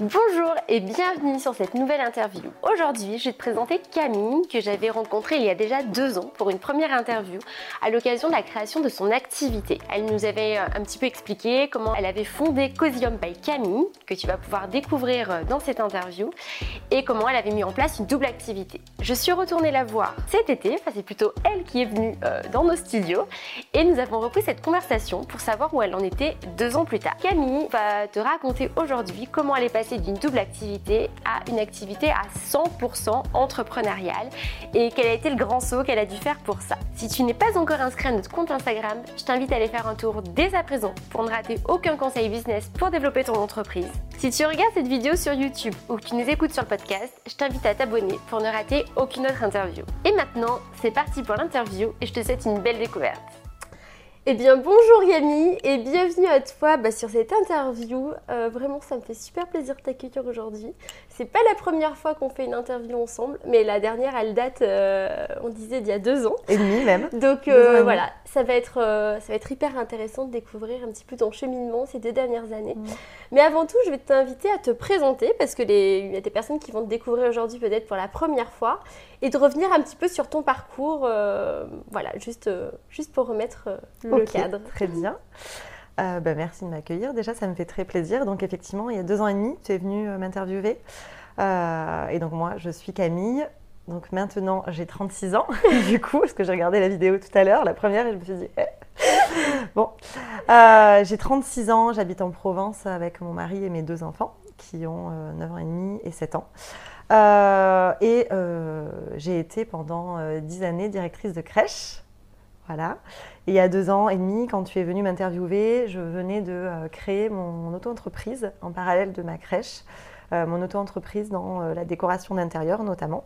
Bonjour et bienvenue sur cette nouvelle interview. Aujourd'hui, je vais te présenter Camille que j'avais rencontrée il y a déjà deux ans pour une première interview à l'occasion de la création de son activité. Elle nous avait euh, un petit peu expliqué comment elle avait fondé Cosium by Camille, que tu vas pouvoir découvrir euh, dans cette interview, et comment elle avait mis en place une double activité. Je suis retournée la voir cet été, c'est plutôt elle qui est venue euh, dans nos studios, et nous avons repris cette conversation pour savoir où elle en était deux ans plus tard. Camille va te raconter aujourd'hui comment elle est passée d'une double activité à une activité à 100% entrepreneuriale et quel a été le grand saut qu'elle a dû faire pour ça? Si tu n'es pas encore inscrit à notre compte Instagram, je t'invite à aller faire un tour dès à présent pour ne rater aucun conseil business pour développer ton entreprise. Si tu regardes cette vidéo sur YouTube ou que tu nous écoutes sur le podcast, je t'invite à t'abonner pour ne rater aucune autre interview. Et maintenant, c'est parti pour l'interview et je te souhaite une belle découverte. Eh bien bonjour Yami et bienvenue à toi bah, sur cette interview. Euh, vraiment ça me fait super plaisir de t'accueillir aujourd'hui. C'est pas la première fois qu'on fait une interview ensemble, mais la dernière elle date, euh, on disait, d'il y a deux ans. Et demi même. Donc euh, voilà, ça va, être, ça va être hyper intéressant de découvrir un petit peu ton cheminement ces deux dernières années. Mm. Mais avant tout, je vais t'inviter à te présenter parce qu'il y a des personnes qui vont te découvrir aujourd'hui peut-être pour la première fois et de revenir un petit peu sur ton parcours. voilà, juste, juste pour remettre le cadre. Très bien. Euh, bah, merci de m'accueillir. Déjà, ça me fait très plaisir. Donc, effectivement, il y a deux ans et demi, tu es venue euh, m'interviewer. Euh, et donc, moi, je suis Camille. Donc, maintenant, j'ai 36 ans, du coup, parce que j'ai regardé la vidéo tout à l'heure, la première, et je me suis dit, eh. bon, j'ai 36 ans, j'habite en Provence avec mon mari et mes deux enfants, qui ont 9 ans et demi et 7 ans. et j'ai été pendant 10 années directrice de crèche Et il y a deux ans et demi, quand tu es venu m'interviewer, je venais de euh, créer mon auto-entreprise en parallèle de ma crèche, euh, mon auto-entreprise dans euh, la décoration d'intérieur notamment.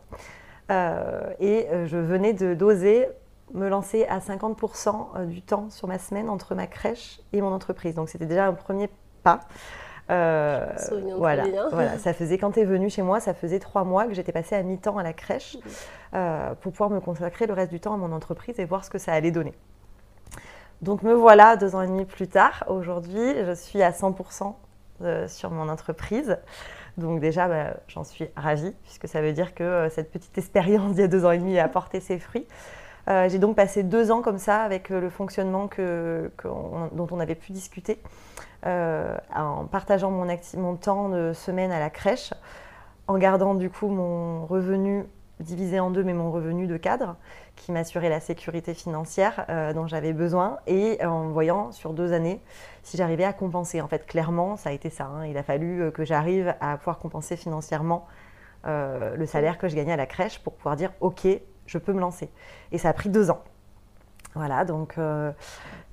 et je venais de d'oser me lancer à 50% du temps sur ma semaine entre ma crèche et mon entreprise. Donc c'était déjà un premier pas. Euh, voilà, voilà, ça faisait quand tu es venu chez moi, ça faisait trois mois que j'étais passée à mi-temps à la crèche euh, pour pouvoir me consacrer le reste du temps à mon entreprise et voir ce que ça allait donner. Donc me voilà deux ans et demi plus tard. Aujourd'hui, je suis à 100% euh, sur mon entreprise. Donc déjà, bah, j'en suis ravie puisque ça veut dire que cette petite expérience d'il y a deux ans et demi a porté ses fruits. J'ai donc passé deux ans comme ça avec le fonctionnement que, dont on avait pu discuter. Euh, en partageant mon, temps de semaine à la crèche, en gardant du coup mon revenu divisé en deux, mais mon revenu de cadre, qui m'assurait la sécurité financière euh, dont j'avais besoin, et en voyant sur deux années si j'arrivais à compenser. En fait, clairement, ça a été ça. Hein. Il a fallu euh, que j'arrive à pouvoir compenser financièrement le salaire que je gagnais à la crèche pour pouvoir dire, OK, je peux me lancer. Et ça a pris deux ans. Voilà, donc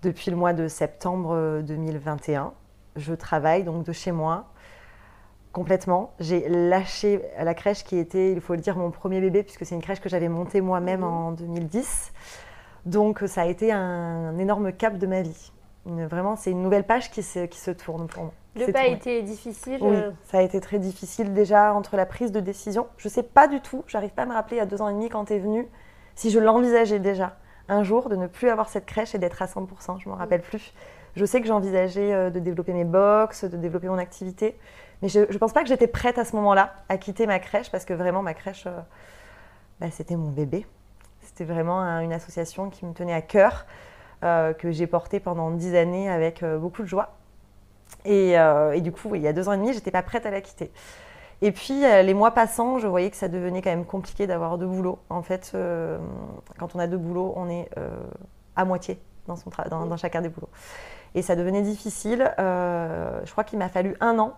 depuis le mois de septembre 2021, je travaille donc de chez moi complètement. J'ai lâché la crèche qui était, il faut le dire, mon premier bébé, puisque c'est une crèche que j'avais montée moi-même mhm. en 2010. Donc ça a été un, énorme cap de ma vie. vraiment, c'est une nouvelle page qui se, qui se tourne pour moi. Le pas a été difficile Oui, euh ça a été très difficile déjà entre la prise de décision. Je ne sais pas du tout, j'arrive pas à me rappeler il y a deux ans et demi quand tu es venue, si je l'envisageais déjà un jour de ne plus avoir cette crèche et d'être à 100%, je ne m'en rappelle plus. Je sais que j'envisageais euh, de développer mes box, de développer mon activité, mais je ne pense pas que j'étais prête à ce moment-là à quitter ma crèche parce que vraiment ma crèche, euh, bah, c'était mon bébé. C'était vraiment une association qui me tenait à cœur, euh, que j'ai portée pendant dix années avec beaucoup de joie. Et, du coup, il y a deux ans et demi, j'étais pas prête à la quitter. Et puis, les mois passant, je voyais que ça devenait quand même compliqué d'avoir deux boulots. En fait, quand on a deux boulots, on est à moitié dans, chacun des boulots. Et ça devenait difficile. Euh, je crois qu'il m'a fallu un an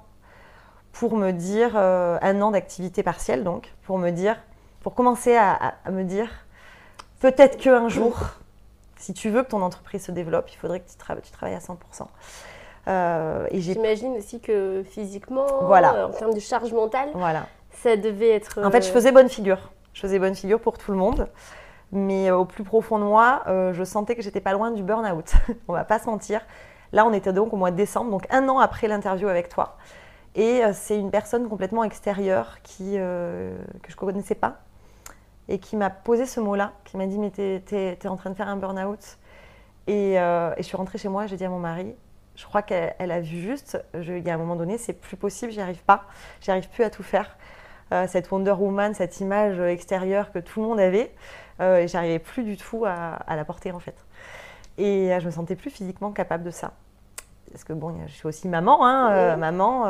pour me dire, euh, un an d'activité partielle donc, pour me dire, pour commencer à, me dire, peut-être qu'un jour, si tu veux que ton entreprise se développe, il faudrait que tu, tu travailles à 100%. Euh, J'imagine aussi que physiquement, voilà. en termes de charge mentale, voilà. ça devait être. En fait, je faisais bonne figure. Je faisais bonne figure pour tout le monde. Mais au plus profond de moi, euh, je sentais que j'étais pas loin du burn-out. on va pas se mentir. Là, on était donc au mois de décembre, donc un an après l'interview avec toi. Et euh, c'est une personne complètement extérieure qui, euh, que je ne connaissais pas et qui m'a posé ce mot-là, qui m'a dit Mais tu es, en train de faire un burn-out. Et, et, je suis rentrée chez moi, j'ai dit à mon mari Je crois qu'elle a vu juste, il y a un moment donné, c'est plus possible, j'y arrive pas, j'y arrive plus à tout faire. Euh, cette Wonder Woman, cette image extérieure que tout le monde avait, euh, et j'arrivais plus du tout à, la porter en fait. Et euh, je me sentais plus physiquement capable de ça. Parce que bon, je suis aussi maman, hein, maman,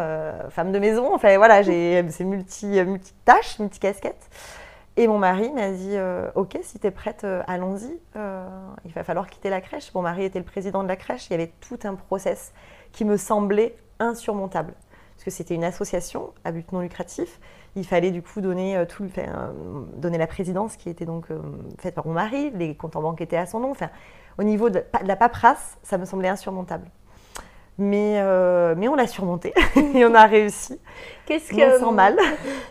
femme de maison, enfin voilà, j'ai ces multi, multi tâches, multi casquettes. Et mon mari m'a dit Ok, si tu es prête, allons-y. il va falloir quitter la crèche. Mon mari était le président de la crèche. Il y avait tout un process qui me semblait insurmontable. Parce que c'était une association à but non lucratif il fallait du coup donner, euh, tout, enfin, donner la présidence qui était donc euh, faite par mon mari, les comptes en banque étaient à son nom. Enfin, au niveau de, la paperasse, ça me semblait insurmontable. Mais, euh, mais on l'a surmonté et on a réussi. Qu'est-ce que. Sans mal.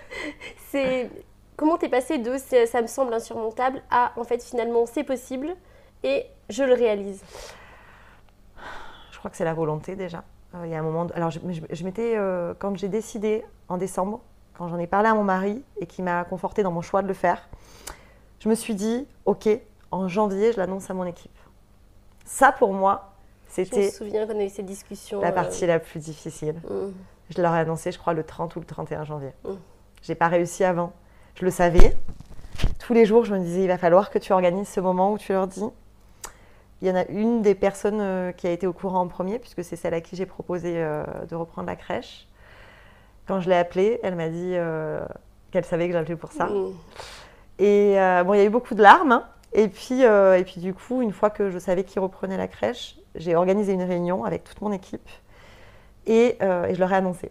c'est. Comment t'es passé de ça me semble insurmontable à en fait finalement c'est possible et je le réalise? Je crois que c'est la volonté déjà. Il y a un moment. Alors je, je m'étais. quand j'ai décidé en décembre quand j'en ai parlé à mon mari et qui m'a conforté dans mon choix de le faire, je me suis dit, ok, en janvier, je l'annonce à mon équipe. Ça, pour moi, c'était. Je me souviens qu'on a eu cette discussion. La partie euh, la plus difficile. Mm. Je leur ai annoncé, je crois, le 30 ou le 31 janvier. Je mm. J'ai pas réussi avant. Je le savais. Tous les jours, je me disais, il va falloir que tu organises ce moment où tu leur dis. Il y en a une des personnes euh, qui a été au courant en premier, puisque c'est celle à qui j'ai proposé euh, de reprendre la crèche. Quand je l'ai appelée, elle m'a dit euh, qu'elle savait que j'appelais pour ça. Mm. Et euh, bon, il y a eu beaucoup de larmes. Hein. Et puis, euh, et puis du coup, une fois que je savais qu'il reprenait la crèche, j'ai organisé une réunion avec toute mon équipe et, je leur ai annoncé.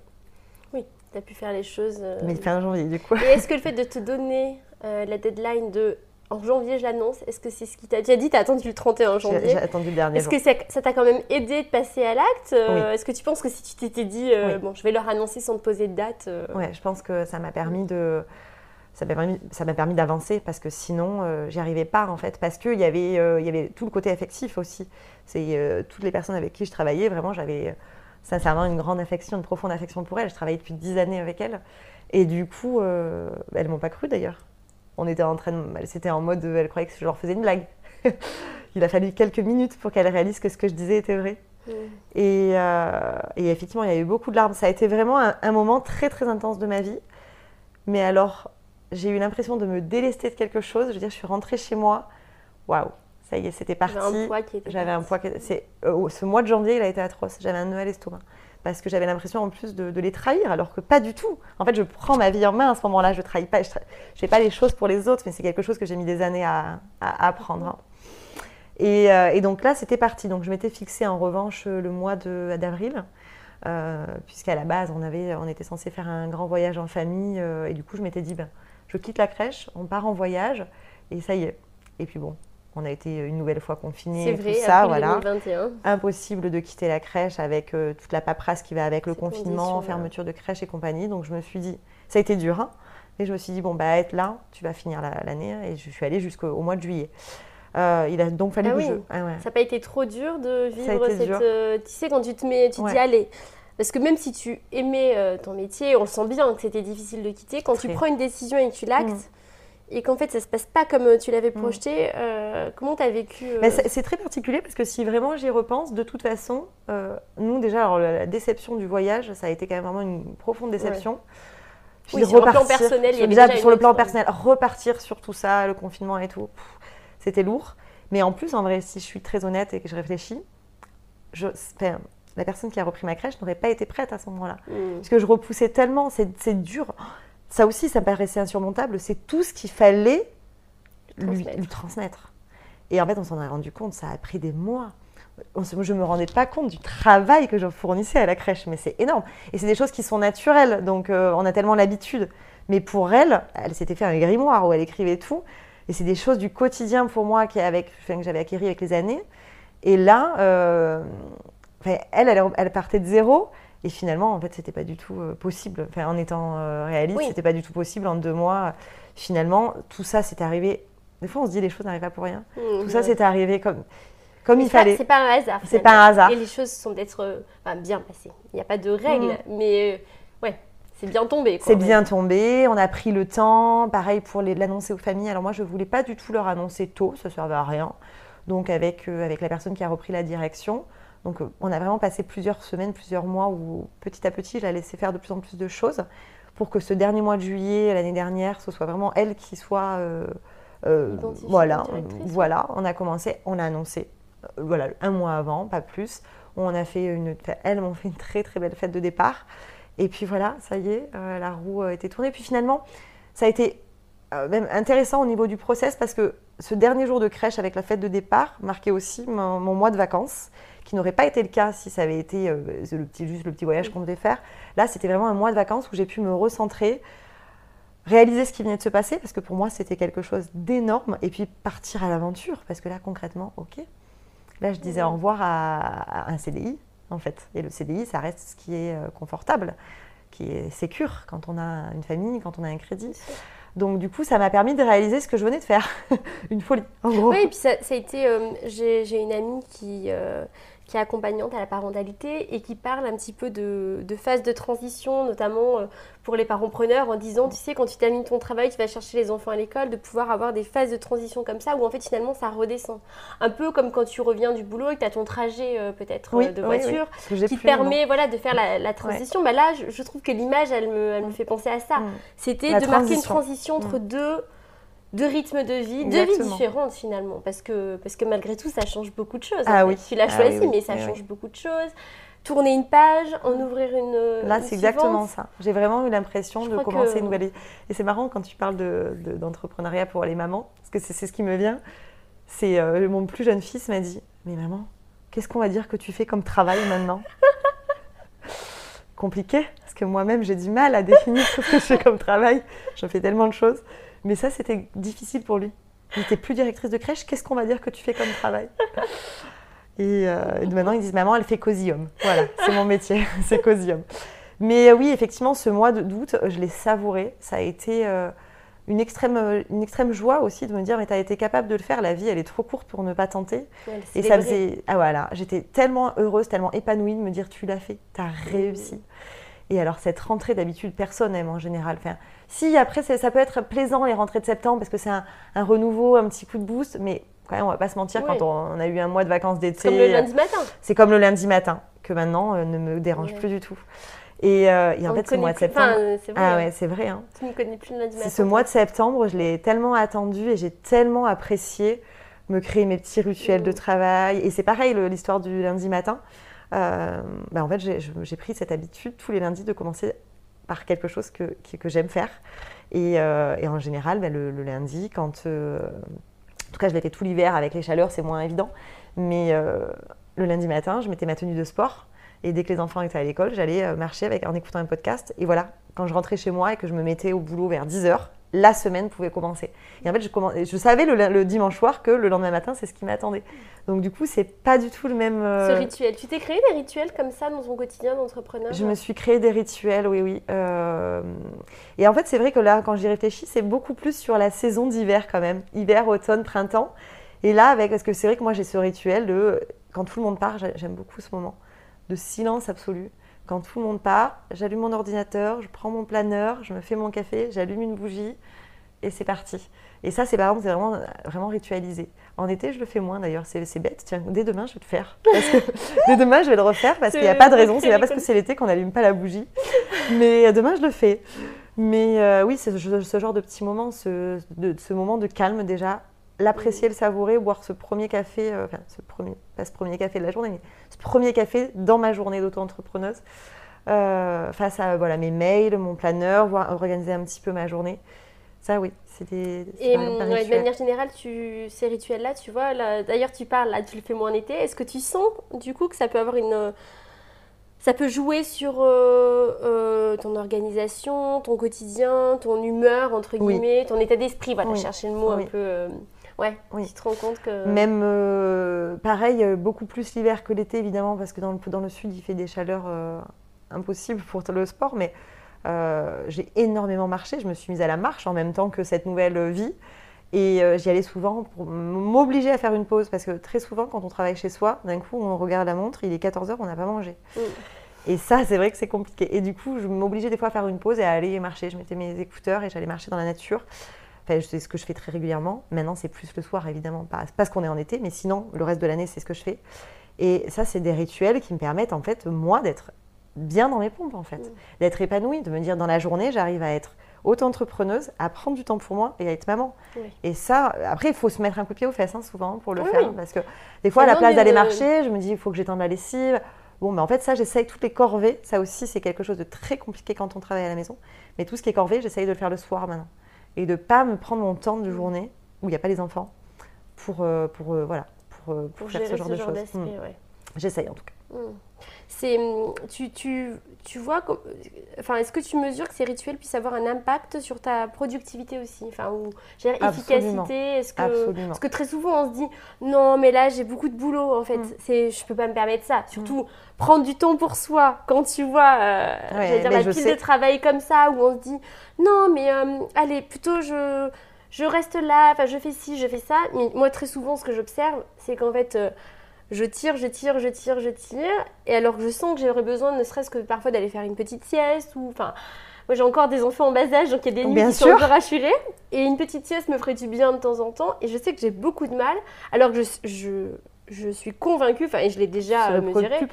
Oui, tu as pu faire les choses. Mais fin janvier, du coup. Et est-ce que le fait de te donner la deadline de en janvier, je l'annonce. Est-ce que c'est ce qui t'a déjà dit? Tu as attendu le 31 janvier J'ai attendu le dernier Est-ce que ça t'a quand même aidé de passer à l'acte? Euh, Est-ce que tu penses que si tu t'étais dit, euh, bon, je vais leur annoncer sans te poser de date euh, Oui, je pense que ça m'a permis de. Ça m'a permis, permis d'avancer parce que sinon, j'y arrivais pas en fait. Parce qu'il y, avait, il y avait tout le côté affectif aussi. C'est toutes les personnes avec qui je travaillais, vraiment, j'avais sincèrement une grande affection, une profonde affection pour elles. Je travaillais depuis dix années avec elles. Et du coup, elles m'ont pas cru d'ailleurs on était en train de, c'était en mode, elle croyait que je leur faisais une blague. Il a fallu quelques minutes pour qu'elle réalise que ce que je disais était vrai. Mm. Euh, et, effectivement, il y a eu beaucoup de larmes. Ça a été vraiment un, moment très très intense de ma vie. Mais alors, j'ai eu l'impression de me délester de quelque chose. Je veux dire, je suis rentrée chez moi. Waouh, ça y est, c'était parti. J'avais un poids qui était. Euh, ce mois de janvier, il a été atroce. J'avais un nœud à l'estomac parce que j'avais l'impression en plus de, les trahir, alors que pas du tout. En fait, je prends ma vie en main à ce moment-là, je ne trahis pas, je ne fais pas les choses pour les autres, mais c'est quelque chose que j'ai mis des années à, apprendre. Hein. Euh, et, donc là, c'était parti. Donc je m'étais fixé en revanche le mois d'avril, euh, puisqu'à la base, on était censé faire un grand voyage en famille, euh, et du coup, je m'étais dit, ben, je quitte la crèche, on part en voyage, et ça y est. Et puis bon, on a été une nouvelle fois confinés. C'est vrai, tout ça, voilà. 2021. Impossible de quitter la crèche avec euh, toute la paperasse qui va avec le confinement, fermeture de crèche et compagnie. Donc je me suis dit, ça a été dur, hein, mais je me suis dit, bon, bah, être là, tu vas finir l'année. et je suis allée jusqu'au mois de juillet. Euh, il a donc fallu ah que je. Ah ça n'a pas été trop dur de vivre cette. Euh, tu sais, quand tu te mets, tu dis, allez. Parce que même si tu aimais ton métier, on sent bien que c'était difficile de quitter. Quand tu prends une décision et que tu l'actes, mm et qu'en fait ça se passe pas comme euh, tu l'avais mm. projeté, euh, comment tu as vécu euh C'est très particulier parce que si vraiment j'y repense, de toute façon, nous déjà, alors, la, déception du voyage, ça a été quand même vraiment une profonde déception. Puis sur le plan personnel, il y déjà, sur le plan personnel, repartir sur tout ça, le confinement et tout, c'était lourd. Mais en plus, en vrai, si je suis très honnête et que je réfléchis, je, la personne qui a repris ma crèche n'aurait pas été prête à ce moment-là. Mm. Parce que je repoussais tellement, c'est dur ça aussi, ça paraissait insurmontable. C'est tout ce qu'il fallait lui, transmettre. Et en fait, on s'en est rendu compte, ça a pris des mois. Je ne me rendais pas compte du travail que je fournissais à la crèche, mais c'est énorme. Et c'est des choses qui sont naturelles, donc euh, on a tellement l'habitude. Mais pour elle, elle s'était fait un grimoire où elle écrivait tout. Et c'est des choses du quotidien pour moi qui avec, que j'avais acquis avec les années. Et là, euh, elle, elle, elle, partait de zéro. Et finalement, en fait, c'était pas du tout euh, possible. Enfin, en étant euh, réaliste, ce c'était pas du tout possible en deux mois. Finalement, tout ça, c'est arrivé. Des fois, on se dit les choses n'arrivent pas pour rien. Mmh, tout ça, c'est arrivé comme comme il fallait. C'est pas un hasard. C'est pas un hasard. Et les choses sont d'être euh, bien passées. Il n'y a pas de règles, mmh. mais ouais, c'est bien tombé. C'est bien tombé. On a pris le temps. Pareil pour l'annoncer aux familles. Alors moi, je voulais pas du tout leur annoncer tôt. Ça servait à rien. Donc avec avec la personne qui a repris la direction, Donc on a vraiment passé plusieurs semaines, plusieurs mois où petit à petit, je la laissais faire de plus en plus de choses pour que ce dernier mois de juillet l'année dernière, ce soit vraiment elle qui soit... voilà, voilà, on a commencé, on a annoncé, voilà, un mois avant, pas plus. On a fait une, elles m'ont fait une très très belle fête de départ. Et puis voilà, ça y est, la roue a été tournée. Puis finalement, ça a été euh, même intéressant au niveau du process parce que ce dernier jour de crèche avec la fête de départ marquait aussi mon, mois de vacances, qui n'aurait pas été le cas si ça avait été euh, le petit, juste le petit voyage qu'on devait faire. Là, c'était vraiment un mois de vacances où j'ai pu me recentrer, réaliser ce qui venait de se passer, parce que pour moi, c'était quelque chose d'énorme, et puis partir à l'aventure, parce que là, concrètement, ok. Là, je disais au revoir à, un CDI, en fait. Et le CDI, ça reste ce qui est euh, confortable, qui est sécure quand on a une famille, quand on a un crédit. Donc du coup, ça m'a permis de réaliser ce que je venais de faire. une folie, en gros. Oui, et puis ça, a été... Euh, j'ai une amie qui, euh, qui est accompagnante à la parentalité et qui parle un petit peu de, phase de transition, notamment euh, pour les parents preneurs, en disant, tu sais, quand tu termines ton travail, tu vas chercher les enfants à l'école, de pouvoir avoir des phases de transition comme ça, où en fait finalement ça redescend. Un peu comme quand tu reviens du boulot et que tu as ton trajet euh, peut-être euh, de voiture, qui te permet voilà, de faire la, transition. Bah là, je, trouve que l'image, elle me, elle me, fait penser à ça. Mm. C'était de marquer une transition entre mm. deux deux rythmes de vie, deux vies différentes finalement, parce que, parce que malgré tout, ça change beaucoup de choses. Ah oui. Tu l'as ah choisi, mais ça change beaucoup de choses. Tourner une page, en ouvrir une. Là, c'est exactement ça. J'ai vraiment eu l'impression de commencer une nouvelle. Et c'est marrant quand tu parles d'entrepreneuriat de, pour les mamans, parce que c'est ce qui me vient. C'est euh, mon plus jeune fils m'a dit Mais maman, qu'est-ce qu'on va dire que tu fais comme travail maintenant? Compliqué, parce que moi-même, j'ai du mal à définir ce que je fais comme travail. Je fais tellement de choses. Mais ça, c'était difficile pour lui. Il n'était plus directrice de crèche. Qu'est-ce qu'on va dire que tu fais comme travail et, euh, maintenant, ils disent Maman, elle fait cosium. Voilà, c'est mon métier, c'est cosium. Mais euh, oui, effectivement, ce mois d'août, je l'ai savouré. Ça a été euh, une, extrême, une extrême joie aussi de me dire Mais tu as été capable de le faire. La vie, elle est trop courte pour ne pas tenter. et ça faisait. Ah voilà, j'étais tellement heureuse, tellement épanouie de me dire Tu l'as fait, tu as réussi. Et alors, cette rentrée, d'habitude, personne n'aime en général. Enfin, si, après, ça peut être plaisant les rentrées de septembre parce que c'est un, renouveau, un petit coup de boost, mais quand même, on va pas se mentir, quand on, a eu un mois de vacances d'été. C'est comme le lundi matin. C'est comme le lundi matin, que maintenant euh, ne me dérange plus du tout. Et, euh, en fait, ce mois de septembre. vrai, ah ouais, c'est vrai. Hein. Tu ne connais plus le lundi matin. Ce mois de septembre, je l'ai tellement attendu et j'ai tellement apprécié me créer mes petits rituels de travail. Et c'est pareil, l'histoire du lundi matin. Euh, bah, en fait, j'ai pris cette habitude tous les lundis de commencer par quelque chose que, j'aime faire. Et, euh, en général, bah, le, lundi, quand. Euh, en tout cas, je l'ai fait tout l'hiver avec les chaleurs, c'est moins évident. Mais le lundi matin, je mettais ma tenue de sport. Et dès que les enfants étaient à l'école, j'allais marcher avec, en écoutant un podcast. Et voilà, quand je rentrais chez moi et que je me mettais au boulot vers 10 h la semaine pouvait commencer. Et en fait, je, je savais le, dimanche soir que le lendemain matin, c'est ce qui m'attendait. Donc du coup, c'est pas du tout le même. Euh, Ce rituel. Tu t'es créé des rituels comme ça dans ton quotidien d'entrepreneur? Je me suis créé des rituels, oui, oui. Euh, et en fait, c'est vrai que là, quand j'y réfléchis, c'est beaucoup plus sur la saison d'hiver quand même. Hiver, automne, printemps. Et là, avec, parce que c'est vrai que moi, j'ai ce rituel de quand tout le monde part, j'aime beaucoup ce moment de silence absolu. Quand tout le monde part, j'allume mon ordinateur, je prends mon planeur, je me fais mon café, j'allume une bougie et c'est parti. Et ça, c'est par exemple, c'est vraiment, vraiment ritualisé. En été, je le fais moins d'ailleurs, c'est bête. Tiens, dès demain, je vais le faire. dès demain, je vais le refaire parce qu'il n'y a pas de raison. C'est pas parce que c'est l'été qu'on n'allume pas la bougie. Mais euh, demain, je le fais. Mais euh, oui, c'est ce, genre de petit moment, ce, de, ce moment de calme déjà, l'apprécier, le savourer, boire ce premier café, euh, enfin, ce premier, pas ce premier café de la journée, mais premier café dans ma journée d'auto-entrepreneuse, face à voilà, mes mails, mon planeur, voir, organiser un petit peu ma journée. Ça, oui, c'était. Et de manière générale, tu, ces rituels-là, tu vois, d'ailleurs, tu parles, là, tu le fais moins en été. Est-ce que tu sens, du coup, que ça peut avoir une. Ça peut jouer sur euh, euh, ton organisation, ton quotidien, ton humeur, entre guillemets, ton état d'esprit? Voilà, chercher le mot un peu. Euh, ouais, oui. tu te rends compte que. Même, pareil, beaucoup plus l'hiver que l'été, évidemment, parce que dans le, dans le sud, il fait des chaleurs impossibles pour le sport, mais euh, j'ai énormément marché. Je me suis mise à la marche en même temps que cette nouvelle vie. Et euh, j'y allais souvent pour m'obliger à faire une pause. Parce que très souvent, quand on travaille chez soi, d'un coup, on regarde la montre, il est 14h, on n'a pas mangé. Mm. Et ça, c'est vrai que c'est compliqué. Et du coup, je m'obligeais des fois à faire une pause et à aller marcher. Je mettais mes écouteurs et j'allais marcher dans la nature. Enfin, c'est ce que je fais très régulièrement. Maintenant, c'est plus le soir, évidemment, parce qu'on est en été, mais sinon, le reste de l'année, c'est ce que je fais. Et ça, c'est des rituels qui me permettent, en fait, moi, d'être bien dans mes pompes, en fait. Mm. D'être épanouie, de me dire, dans la journée, j'arrive à être auto-entrepreneuse, à prendre du temps pour moi et à être maman. Oui. Et ça, après, il faut se mettre un coup de pied aux fesses, hein, souvent, pour le Oui, faire. oui. Parce que des fois, à la place d'aller une- marcher, je me dis, il faut que j'étende la lessive. Bon, mais en fait, ça, j'essaye toutes les corvées. Ça aussi, c'est quelque chose de très compliqué quand on travaille à la maison. Mais tout ce qui est corvée, j'essaye de le faire le soir maintenant. Et de pas me prendre mon temps de journée, où il n'y a pas les enfants, pour, euh, pour, euh, voilà, pour, euh, pour Pour faire gérer ce genre de choses. Mm. ouais. J'essaye en tout cas. Mm. C'est, hum, tu, tu, tu vois, enfin, est-ce que tu mesures que ces rituels puissent avoir un impact sur ta productivité aussi, enfin, ou dire, efficacité Est-ce que, Absolument. parce que très souvent on se dit, non, mais là j'ai beaucoup de boulot en fait, Mm. c'est, je peux pas me permettre ça. Surtout prendre du temps pour soi quand tu vois, euh, Ouais, dire la pile sais. de travail comme ça où on se dit, non, mais euh, allez, plutôt je je reste là, enfin je fais ci, je fais ça. Mais moi très souvent ce que j'observe, c'est qu'en fait euh, je tire, je tire, je tire, je tire, et alors que je sens que j'aurais besoin ne serait-ce que parfois d'aller faire une petite sieste ou enfin. Moi j'ai encore des enfants en bas âge, donc il y a des nuits Bien qui sûr. sont un peu rassurées. Et une petite sieste me ferait du bien de temps en temps. Et je sais que j'ai beaucoup de mal, alors que je, je, je suis convaincue, enfin, et je l'ai déjà euh, mesuré, plus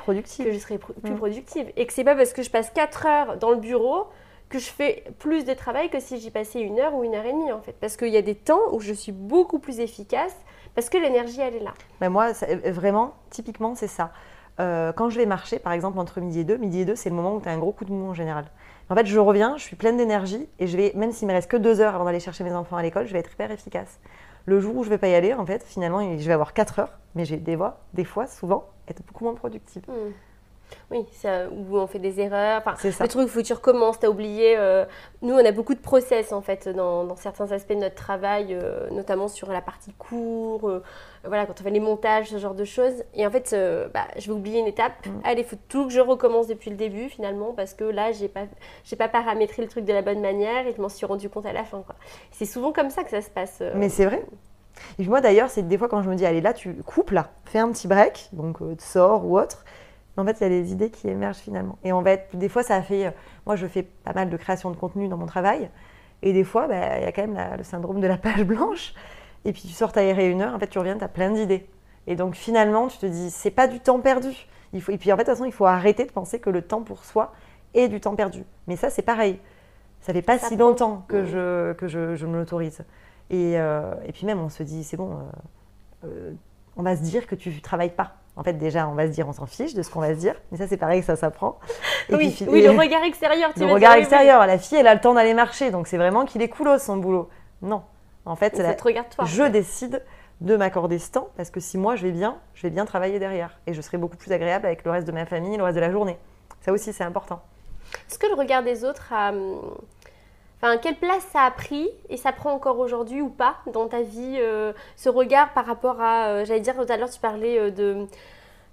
que je serai pro- plus Mm. productive. Et que c'est pas parce que je passe 4 heures dans le bureau que je fais plus de travail que si j'y passais une heure ou une heure et demie en fait. Parce qu'il y a des temps où je suis beaucoup plus efficace parce que l'énergie elle est là. Mais moi, euh, vraiment, typiquement, c'est ça. Euh, quand je vais marcher, par exemple, entre midi et deux, midi et deux, c'est le moment où tu as un gros coup de mou en général. En fait, je reviens, je suis pleine d'énergie et je vais, même s'il me reste que deux heures avant d'aller chercher mes enfants à l'école, je vais être hyper efficace. Le jour où je vais pas y aller, en fait, finalement, je vais avoir quatre heures, mais j'ai des fois, des fois, souvent, être beaucoup moins productive. Hmm. Oui, ça, où on fait des erreurs. Enfin, C'est ça. le truc, faut que tu recommences, tu as oublié. euh, nous, on a beaucoup de process en fait dans, dans certains aspects de notre travail, euh, notamment sur la partie cours, euh, voilà, quand on fait les montages, ce genre de choses. Et en fait, euh, bah, je vais oublier une étape. Mm. Allez, il faut tout que je recommence depuis le début finalement, parce que là, j'ai pas, j'ai pas paramétré le truc de la bonne manière et je m'en suis rendu compte à la fin. quoi. C'est souvent comme ça que ça se passe. Mais c'est vrai. Et puis moi d'ailleurs, c'est des fois quand je me dis, allez là, tu coupes là, fais un petit break, donc sors ou autre. Mais en fait, il y a des idées qui émergent finalement. Et en fait, des fois, ça a fait. euh, moi, je fais pas mal de création de contenu dans mon travail. Et des fois, bah, il y a quand même la- le syndrome de la page blanche. Et puis tu sors t'aérer une heure, en fait, tu reviens, tu as plein d'idées. Et donc finalement, tu te dis, c'est pas du temps perdu. Il faut... Et puis en fait, de toute façon, il faut arrêter de penser que le temps pour soi est du temps perdu. Mais ça, c'est pareil. Ça fait pas Ça si prend. longtemps que je, que je, je me l'autorise. Et, euh, et puis même, on se dit, c'est bon, euh, euh, on va se dire que tu travailles pas. En fait, déjà, on va se dire, on s'en fiche de ce qu'on va se dire. Mais ça, c'est pareil, ça s'apprend. Oui, puis, oui, et- le regard extérieur. tu le regard dire, extérieur. La fille, elle a le temps d'aller marcher. Donc, c'est vraiment qu'il est coolos, son boulot. Non. En fait, ça la- regarde toi. je décide de m'accorder ce temps parce que si moi, je vais bien, je vais bien travailler derrière. Et je serai beaucoup plus agréable avec le reste de ma famille, le reste de la journée. Ça aussi, c'est important. Est-ce que le regard des autres a. Enfin, quelle place ça a pris et ça prend encore aujourd'hui ou pas dans ta vie euh, ce regard par rapport à. euh, J'allais dire tout à l'heure, tu parlais euh, de.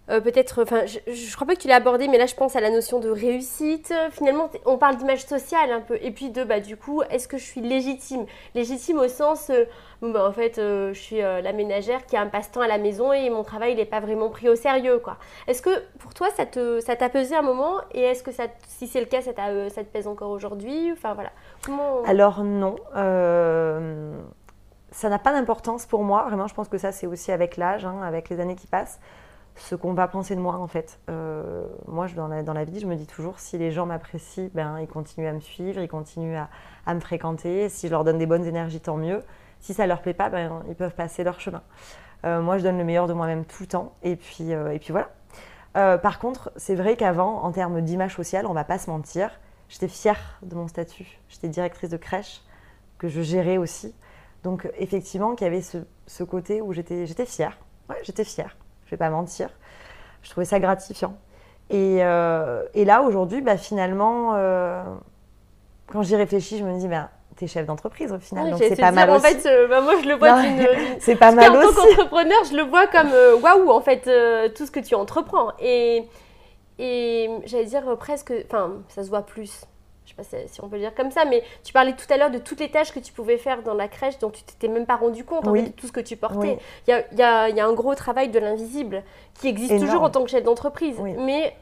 Euh, Peut-être, enfin, je, je crois pas que tu l'as abordé, mais là, je pense à la notion de réussite. Finalement, on parle d'image sociale un peu, et puis de, bah, du coup, est-ce que je suis légitime? Légitime au sens, euh, bah, en fait, euh, je suis la ménagère qui a un passe-temps à la maison et mon travail, il n'est pas vraiment pris au sérieux, quoi. Est-ce que pour toi, ça te, ça t'a pesé un moment? Et est-ce que ça, si c'est le cas, ça, te pèse encore aujourd'hui? Enfin voilà. Comment Alors non, ça n'a pas d'importance pour moi. Vraiment, je pense que ça, c'est aussi avec l'âge, hein, avec les années qui passent, ce qu'on va penser de moi en fait. Euh, moi, je- dans la, dans la vie, je me dis toujours, si les gens m'apprécient, ben, ils continuent à me suivre, ils continuent à, me fréquenter. Si je leur donne des bonnes énergies, tant mieux. Si ça leur plaît pas, ben, ils peuvent passer leur chemin. Euh, moi, je donne le meilleur de moi-même tout le temps. Et puis, euh, et puis voilà. Par contre, c'est vrai qu'avant, en termes d'image sociale, on va pas se mentir, j'étais fière de mon statut. J'étais directrice de crèche, que je gérais aussi. Donc, effectivement, qu'il y avait ce, côté où j'étais fière. Ouais, j'étais fière. Vais pas mentir. Je trouvais ça gratifiant. Et, euh, et là, aujourd'hui, bah, finalement, euh, quand j'y réfléchis, je me dis, bah, t'es chef d'entreprise au final, donc c'est pas dire, mal en aussi. fait, euh, bah, moi, je le vois c'est pas En mal en tant aussi. qu'entrepreneur, je le vois comme waouh, en fait, tout ce que tu entreprends. Et, et j'allais dire presque, enfin, ça se voit plus. Je sais pas si, on peut le dire comme ça, mais tu parlais tout à l'heure de toutes les tâches que tu pouvais faire dans la crèche dont tu t'étais même pas rendu compte, en Oui. fait, de tout ce que tu portais. Oui. Il y, a, il y a- il y a un gros travail de l'invisible qui existe Énorme. toujours en tant que chef d'entreprise. Oui. Mais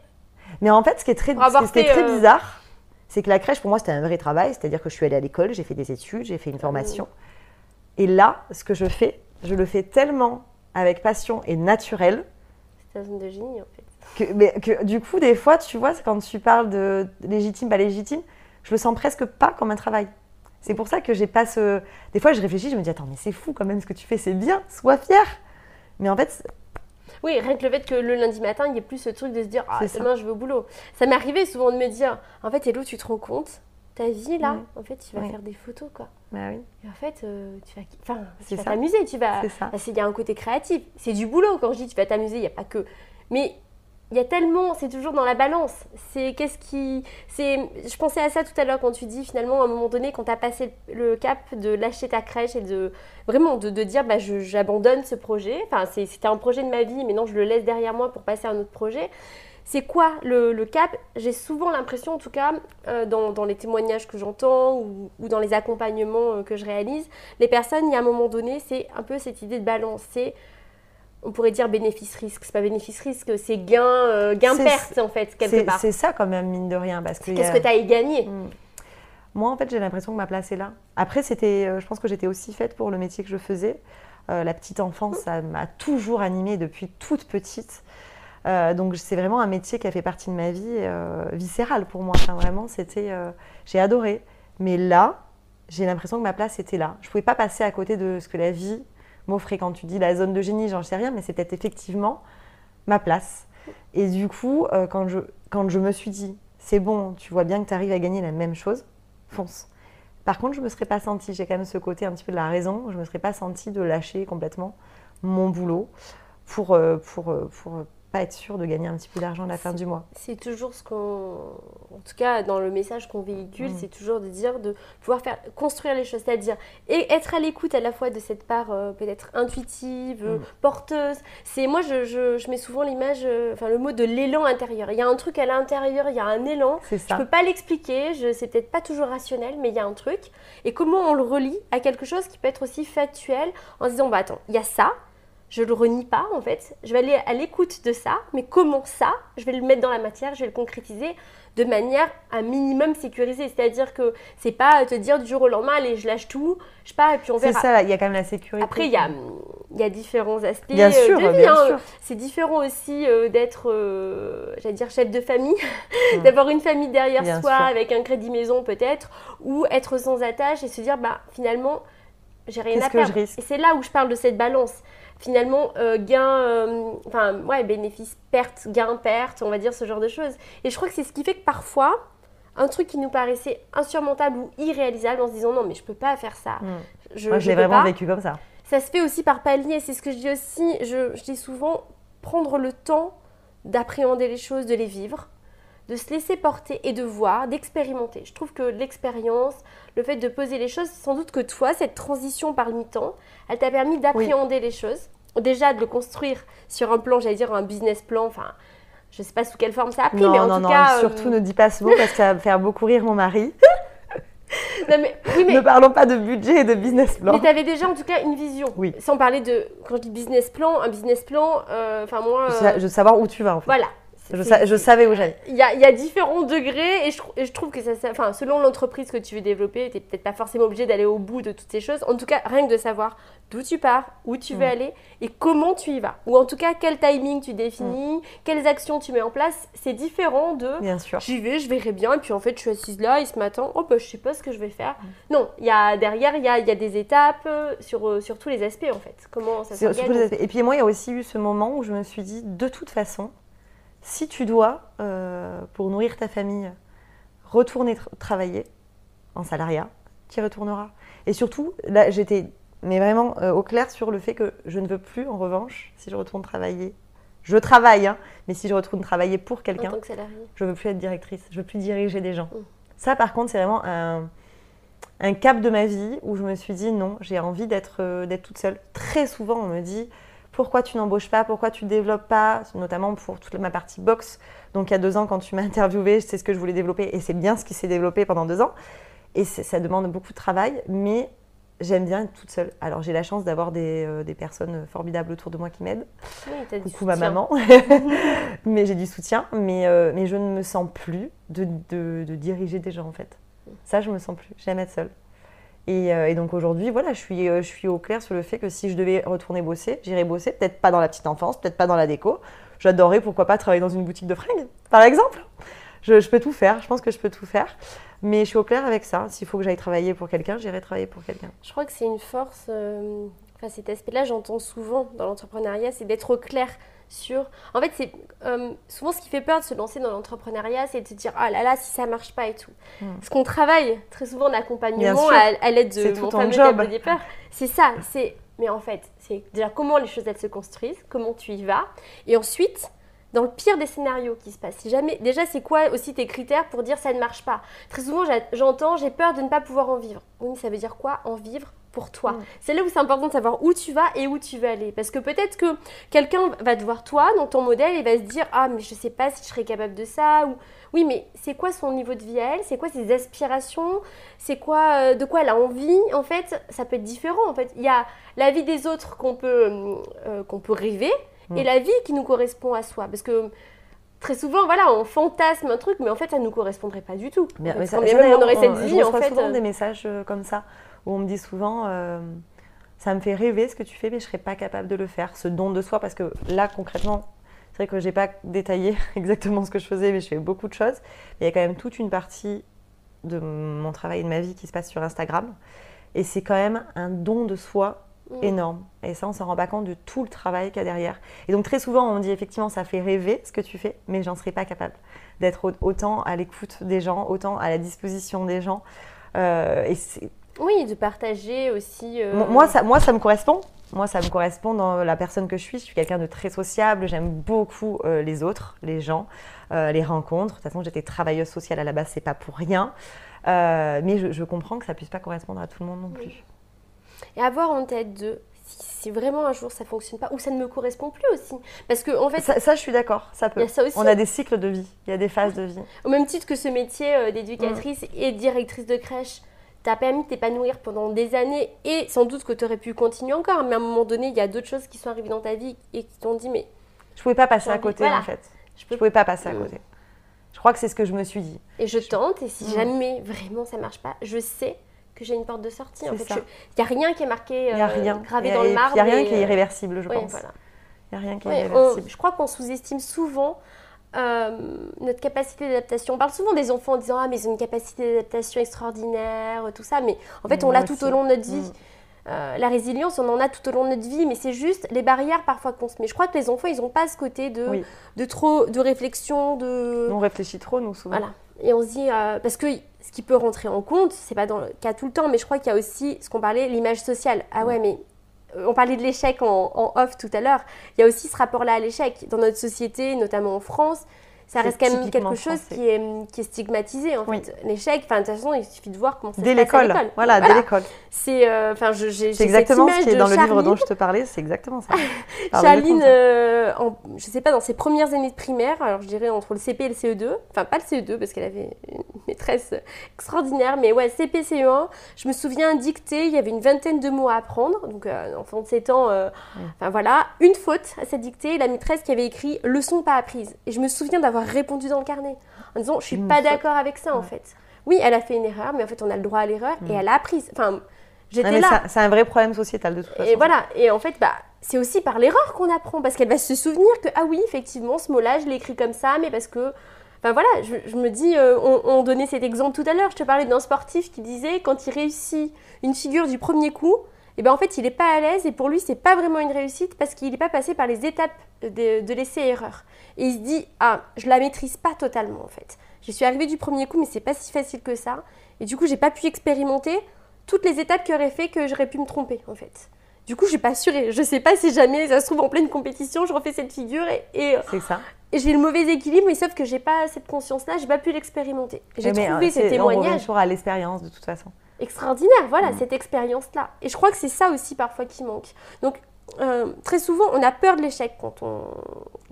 Mais en fait, ce qui est très, Pour avoir ce qui est fait, très euh, bizarre, c'est que la crèche, pour moi, c'était un vrai travail. C'est-à-dire que je suis allée à l'école, j'ai fait des études, j'ai fait une formation. Et là, ce que je fais, je le fais tellement avec passion et naturel ta zone de génie en fait. Que, mais que, du coup, des fois, tu vois, quand tu parles de légitime, pas légitime, je le sens presque pas comme un travail. C'est pour ça que j'ai pas ce. Des fois, je réfléchis, je me dis, attends, mais c'est fou quand même ce que tu fais, c'est bien, sois fier. Mais en fait, Oui, rien que le fait que le lundi matin, il y ait plus ce truc de se dire Ah, demain je vais au boulot. Ça m'est arrivé souvent de me dire En fait, Hello, tu te rends compte Ta vie là, en fait, tu vas faire des photos quoi. bah oui, Et en fait, euh, tu vas, enfin, tu vas t'amuser, tu vas. c'est ça. Parce qu'il y a un côté créatif. C'est du boulot. Quand je dis tu vas t'amuser, il n'y a pas que. Mais il y a tellement, c'est toujours dans la balance. C'est qu'est-ce qui. Je pensais à ça tout à l'heure quand tu dis finalement, à un moment donné, quand tu as passé le cap de lâcher ta crèche et de vraiment de, dire bah, j'abandonne ce projet. Enfin, c'était un projet de ma vie, mais non, je le laisse derrière moi pour passer à un autre projet. C'est quoi le, cap? J'ai souvent l'impression, en tout cas, euh, dans, dans les témoignages que j'entends ou, dans les accompagnements euh, que je réalise, les personnes, il y a un moment donné, c'est un peu cette idée de balance. On pourrait dire bénéfice-risque. C'est pas bénéfice-risque, c'est gain, euh, gain-perte, en fait, quelque C'est part. c'est ça quand même, mine de rien. Parce que Qu'est-ce que tu as y gagner? Mm. Moi, en fait, j'ai l'impression que ma place est là. Après, c'était, euh, je pense que j'étais aussi faite pour le métier que je faisais. Euh, la petite enfance, ça m'a toujours animée depuis toute petite. Euh, donc, c'est vraiment un métier qui a fait partie de ma vie viscérale pour moi. Enfin, vraiment, c'était, j'ai adoré. Mais là, j'ai l'impression que ma place était là. Je pouvais pas passer à côté de ce que la vie m'offrait. Quand tu dis la zone de génie, j'en sais rien, mais c'était effectivement ma place. Et du coup, euh, quand, je, me suis dit, c'est bon, tu vois bien que tu arrives à gagner la même chose, fonce. Par contre, je ne me serais pas sentie, j'ai quand même ce côté un petit peu de la raison, je ne me serais pas sentie de lâcher complètement mon boulot pour, euh, pour, euh, pour pas être sûre de gagner un petit peu d'argent à la fin du mois. C'est toujours ce qu'on. En tout cas, dans le message qu'on véhicule, Mm. c'est toujours de dire, de pouvoir faire construire les choses, c'est-à-dire et être à l'écoute à la fois de cette part euh, peut-être intuitive, Mm. porteuse. C'est moi, je, je- je mets souvent l'image, euh, enfin le mot de l'élan intérieur. Il y a un truc à l'intérieur, il y a un élan. C'est Je ça. peux pas l'expliquer, je c'est peut-être pas toujours rationnel, mais il y a un truc. Et comment on le relie à quelque chose qui peut être aussi factuel en se disant bah attends, il y a ça, je le renie pas en fait, je vais aller à l'écoute de ça, mais comment ça Je vais le mettre dans la matière, je vais le concrétiser de manière un minimum sécurisée. C'est-à-dire que c'est pas te dire du jour au lendemain, allez, je lâche tout, je pars et puis on C'est verra. ça, il y a quand même la sécurité. Après, il y a, y a différents aspects Bien euh, sûr, de vie. bien hein. sûr. C'est différent aussi euh, d'être, euh, j'allais dire, chef de famille, Mm. d'avoir une famille derrière Bien soi sûr. avec un crédit maison peut-être, ou être sans attache et se dire, bah finalement, j'ai rien Qu'est-ce à que je perdre. risque Et c'est là où je parle de cette balance. Finalement, euh, gain, euh, enfin, ouais, bénéfice, perte, gain, perte, on va dire ce genre de choses. Et je crois que c'est ce qui fait que parfois, un truc qui nous paraissait insurmontable ou irréalisable en se disant non, mais je peux pas faire ça. Mm. Je, Moi, je je l'ai vraiment pas. vécu comme ça. Ça se fait aussi par palier, c'est ce que je dis aussi. Je, je dis souvent prendre le temps d'appréhender les choses, de les vivre, de se laisser porter et de voir, d'expérimenter. Je trouve que l'expérience, le fait de poser les choses, sans doute que toi, cette transition par mi-temps, elle t'a permis d'appréhender les choses. Déjà de le construire sur un plan, j'allais dire un business plan, enfin, je sais pas sous quelle forme ça a pris, non, mais en non, tout non, cas. euh, surtout ne dis pas ce mot parce que ça va faire beaucoup rire mon mari. non, mais, oui, mais Ne parlons pas de budget et de business plan. Mais tu avais déjà en tout cas une vision. Oui. Sans parler de. Quand je dis business plan, un business plan, euh, enfin moi. Euh, je veux savoir où tu vas en fait. voilà. Je, C'est- sa- je savais où j'allais. Il y a, il y a différents degrés et je, trou- et je trouve que ça, ça- enfin, selon l'entreprise que tu veux développer, tu n'es peut-être pas forcément obligé d'aller au bout de toutes ces choses. En tout cas, rien que de savoir d'où tu pars, où tu veux aller et comment tu y vas. Ou en tout cas, quel timing tu définis, quelles actions tu mets en place. C'est différent de Bien sûr. j'y vais, je verrai bien, et puis en fait, je suis assise là, et ce matin, oh bah, je sais pas ce que je vais faire. Mm. Non, il y a, derrière, il y a, il y a des étapes euh, sur, euh, sur tous les aspects en fait. Comment ça s'organise. Et puis moi, il y a aussi eu ce moment où je me suis dit, de toute façon, si tu dois, euh, pour nourrir ta famille, retourner tra- travailler en salariat, tu y retourneras. Et surtout, là, j'étais mais vraiment euh, au clair sur le fait que je ne veux plus, en revanche, si je retourne travailler, je travaille, hein, mais si je retourne travailler pour quelqu'un, je veux plus être directrice, je veux plus diriger des gens. Mm. Ça, par contre, c'est vraiment un, un cap de ma vie où je me suis dit non, j'ai envie d'être euh, d'être toute seule. Très souvent, on me dit pourquoi tu n'embauches pas, pourquoi tu ne développes pas, notamment pour toute ma partie boxe. Donc, il y a deux ans, quand tu m'as interviewé, c'est ce que je voulais développer et c'est bien ce qui s'est développé pendant deux ans. Et ça demande beaucoup de travail, mais j'aime bien être toute seule. Alors, j'ai la chance d'avoir des, euh, des personnes formidables autour de moi qui m'aident. Oui, t'as du Coucou ma soutien. maman. mais j'ai du soutien, mais, euh, mais je ne me sens plus de, de- de diriger des gens en fait. Ça, je me sens plus. J'aime être seule. Et, euh, et donc aujourd'hui, voilà, je suis, euh, je suis au clair sur le fait que si je devais retourner bosser, j'irais bosser, peut-être pas dans la petite enfance, peut-être pas dans la déco. j'adorerais, pourquoi pas, travailler dans une boutique de fringues, par exemple. Je, je, peux tout faire, je pense que je peux tout faire. Mais je suis au clair avec ça. S'il faut que j'aille travailler pour quelqu'un, j'irai travailler pour quelqu'un. Je crois que c'est une force. Euh, enfin, cet aspect-là, j'entends souvent dans l'entrepreneuriat, c'est d'être au clair sur. En fait, c'est euh, souvent ce qui fait peur de se lancer dans l'entrepreneuriat, c'est de se dire ah là là si ça marche pas et tout. Hmm. Parce qu'on travaille très souvent en accompagnement à, l'aide de mon fameux job. de peur. C'est ça. C'est mais en fait, c'est déjà comment les choses elles se construisent, comment tu y vas, et ensuite dans le pire des scénarios qui se passent. Si jamais, déjà, c'est quoi aussi tes critères pour dire ça ne marche pas? Très souvent, j'entends, j'ai peur de ne pas pouvoir en vivre. Oui, ça veut dire quoi En vivre pour toi. Mm. C'est là où c'est important de savoir où tu vas et où tu veux aller. Parce que peut-être que quelqu'un va te voir toi dans ton modèle et va se dire Ah, mais je ne sais pas si je serais capable de ça. Ou oui, mais c'est quoi son niveau de vie à elle? C'est quoi ses aspirations? C'est quoi euh, de quoi elle a envie? En fait, ça peut être différent. En fait, il y a la vie des autres qu'on peut, euh, qu'on peut rêver et mm. la vie qui nous correspond à soi. Parce que très souvent, voilà, on fantasme un truc, mais en fait, ça ne nous correspondrait pas du tout. Mais, mais ça, on, aurait cette vie, en fait. souvent euh. des messages euh, comme ça, où on me dit souvent, euh, ça me fait rêver ce que tu fais, mais je ne serais pas capable de le faire, ce don de soi, parce que là, concrètement, c'est vrai que je n'ai pas détaillé exactement ce que je faisais, mais je fais beaucoup de choses. il y a quand même toute une partie de mon travail et de ma vie qui se passe sur Instagram. Et c'est quand même un don de soi Mm. énorme. Et ça, on s'en rend pas compte de tout le travail qu'il y a derrière. Et donc, très souvent, on dit effectivement, ça fait rêver ce que tu fais, mais j'en serais pas capable d'être autant à l'écoute des gens, autant à la disposition des gens. Euh, et oui, de partager aussi. Euh, moi, ça, moi, ça me correspond. Moi, ça me correspond dans la personne que je suis. Je suis quelqu'un de très sociable. J'aime beaucoup euh, les autres, les gens, les rencontres. De toute façon, j'étais travailleuse sociale à la base, c'est pas pour rien. mais je, je, comprends que ça puisse pas correspondre à tout le monde non plus et avoir en tête de si vraiment un jour ça fonctionne pas ou ça ne me correspond plus aussi parce que en fait ça, je suis d'accord ça peut ça aussi. on a des cycles de vie il y a des phases de vie au même titre que ce métier euh, d'éducatrice et directrice de crèche t'a permis de t'épanouir pendant des années et sans doute que tu aurais pu continuer encore mais à un moment donné il y a d'autres choses qui sont arrivées dans ta vie et qui t'ont dit mais je pouvais pas passer à côté en fait je, peux... pouvais pas passer à mm. côté je crois que c'est ce que je me suis dit et je tente et si mm. jamais vraiment ça marche pas je sais que j'ai une porte de sortie. En fait, il n'y a rien qui est marqué, y a euh, rien. gravé dans le marbre. Il n'y a rien qui est irréversible, je pense. Il n'y a rien qui est irréversible. je crois qu'on sous-estime souvent euh, notre capacité d'adaptation. On parle souvent des enfants en disant Ah, mais ils ont une capacité d'adaptation extraordinaire, tout ça. Mais en fait, on l'a tout au long de notre vie. Mm. Euh, la résilience, on en a tout au long de notre vie, mais c'est juste les barrières parfois qu'on se met. Je crois que les enfants, ils n'ont pas ce côté de, de trop de réflexion, de. On réfléchit trop, nous souvent. Voilà. Et on se dit parce que ce qui peut rentrer en compte, c'est pas dans le cas tout le temps, mais je crois qu'il y a aussi ce qu'on parlait, l'image sociale. Ah ouais, mais euh, on parlait de l'échec en, en, off tout à l'heure. Il y a aussi ce rapport-là à l'échec dans notre société, notamment en France ça reste quand même quelque chose qui est, qui est, stigmatisé en fait. L'échec, enfin de toute façon, il suffit de voir comment ça dès l'école. Voilà, dès l'école. C'est euh, enfin j'ai C'est exactement ce qui est dans le livre dont je te parlais, c'est exactement ça. Charline, euh, en, je sais pas dans ses premières années de primaire, alors je dirais entre le CP et le CE2, enfin pas le CE2 parce qu'elle avait une maîtresse extraordinaire, mais ouais CP CE1, je me souviens dictée, il y avait une vingtaine de mots à apprendre, donc euh, enfant de 7 ans, euh, enfin voilà, une faute à cette dictée, la maîtresse qui avait écrit leçon pas apprise, et je me souviens d'avoir répondu dans le carnet en disant je suis pas d'accord avec ça en fait. Oui, elle a fait une erreur, mais en fait on a le droit à l'erreur et elle a appris. Enfin, j'étais là. C'est un vrai problème sociétal de toute façon. Et voilà. Et en fait, bah, c'est aussi par l'erreur qu'on apprend parce qu'elle va se souvenir que ah oui, effectivement, ce mot-là, je l'ai écrit comme ça, mais parce que Enfin voilà, je, me dis, euh, on, donnait cet exemple tout à l'heure. Je te parlais d'un sportif qui disait quand il réussit une figure du premier coup, et eh ben en fait il n'est pas à l'aise et pour lui c'est pas vraiment une réussite parce qu'il n'est pas passé par les étapes de, l'essai-erreur. Et il se dit ah je la maîtrise pas totalement en fait. Je suis arrivée du premier coup mais c'est pas si facile que ça et du coup j'ai pas pu expérimenter toutes les étapes qui auraient fait que j'aurais pu me tromper en fait. Du coup, j'ai pas assuré. Je sais pas si jamais ça se trouve en pleine compétition, je refais cette figure et, et c'est ça. Et j'ai le mauvais équilibre, mais sauf que j'ai pas cette conscience-là, j'ai pas pu l'expérimenter. J'ai trouvé euh, ces témoignages. On toujours à l'expérience de toute façon extraordinaire, voilà, mm. cette expérience-là. Et je crois que c'est ça aussi parfois qui manque. Donc, euh, très souvent, on a peur de l'échec quand on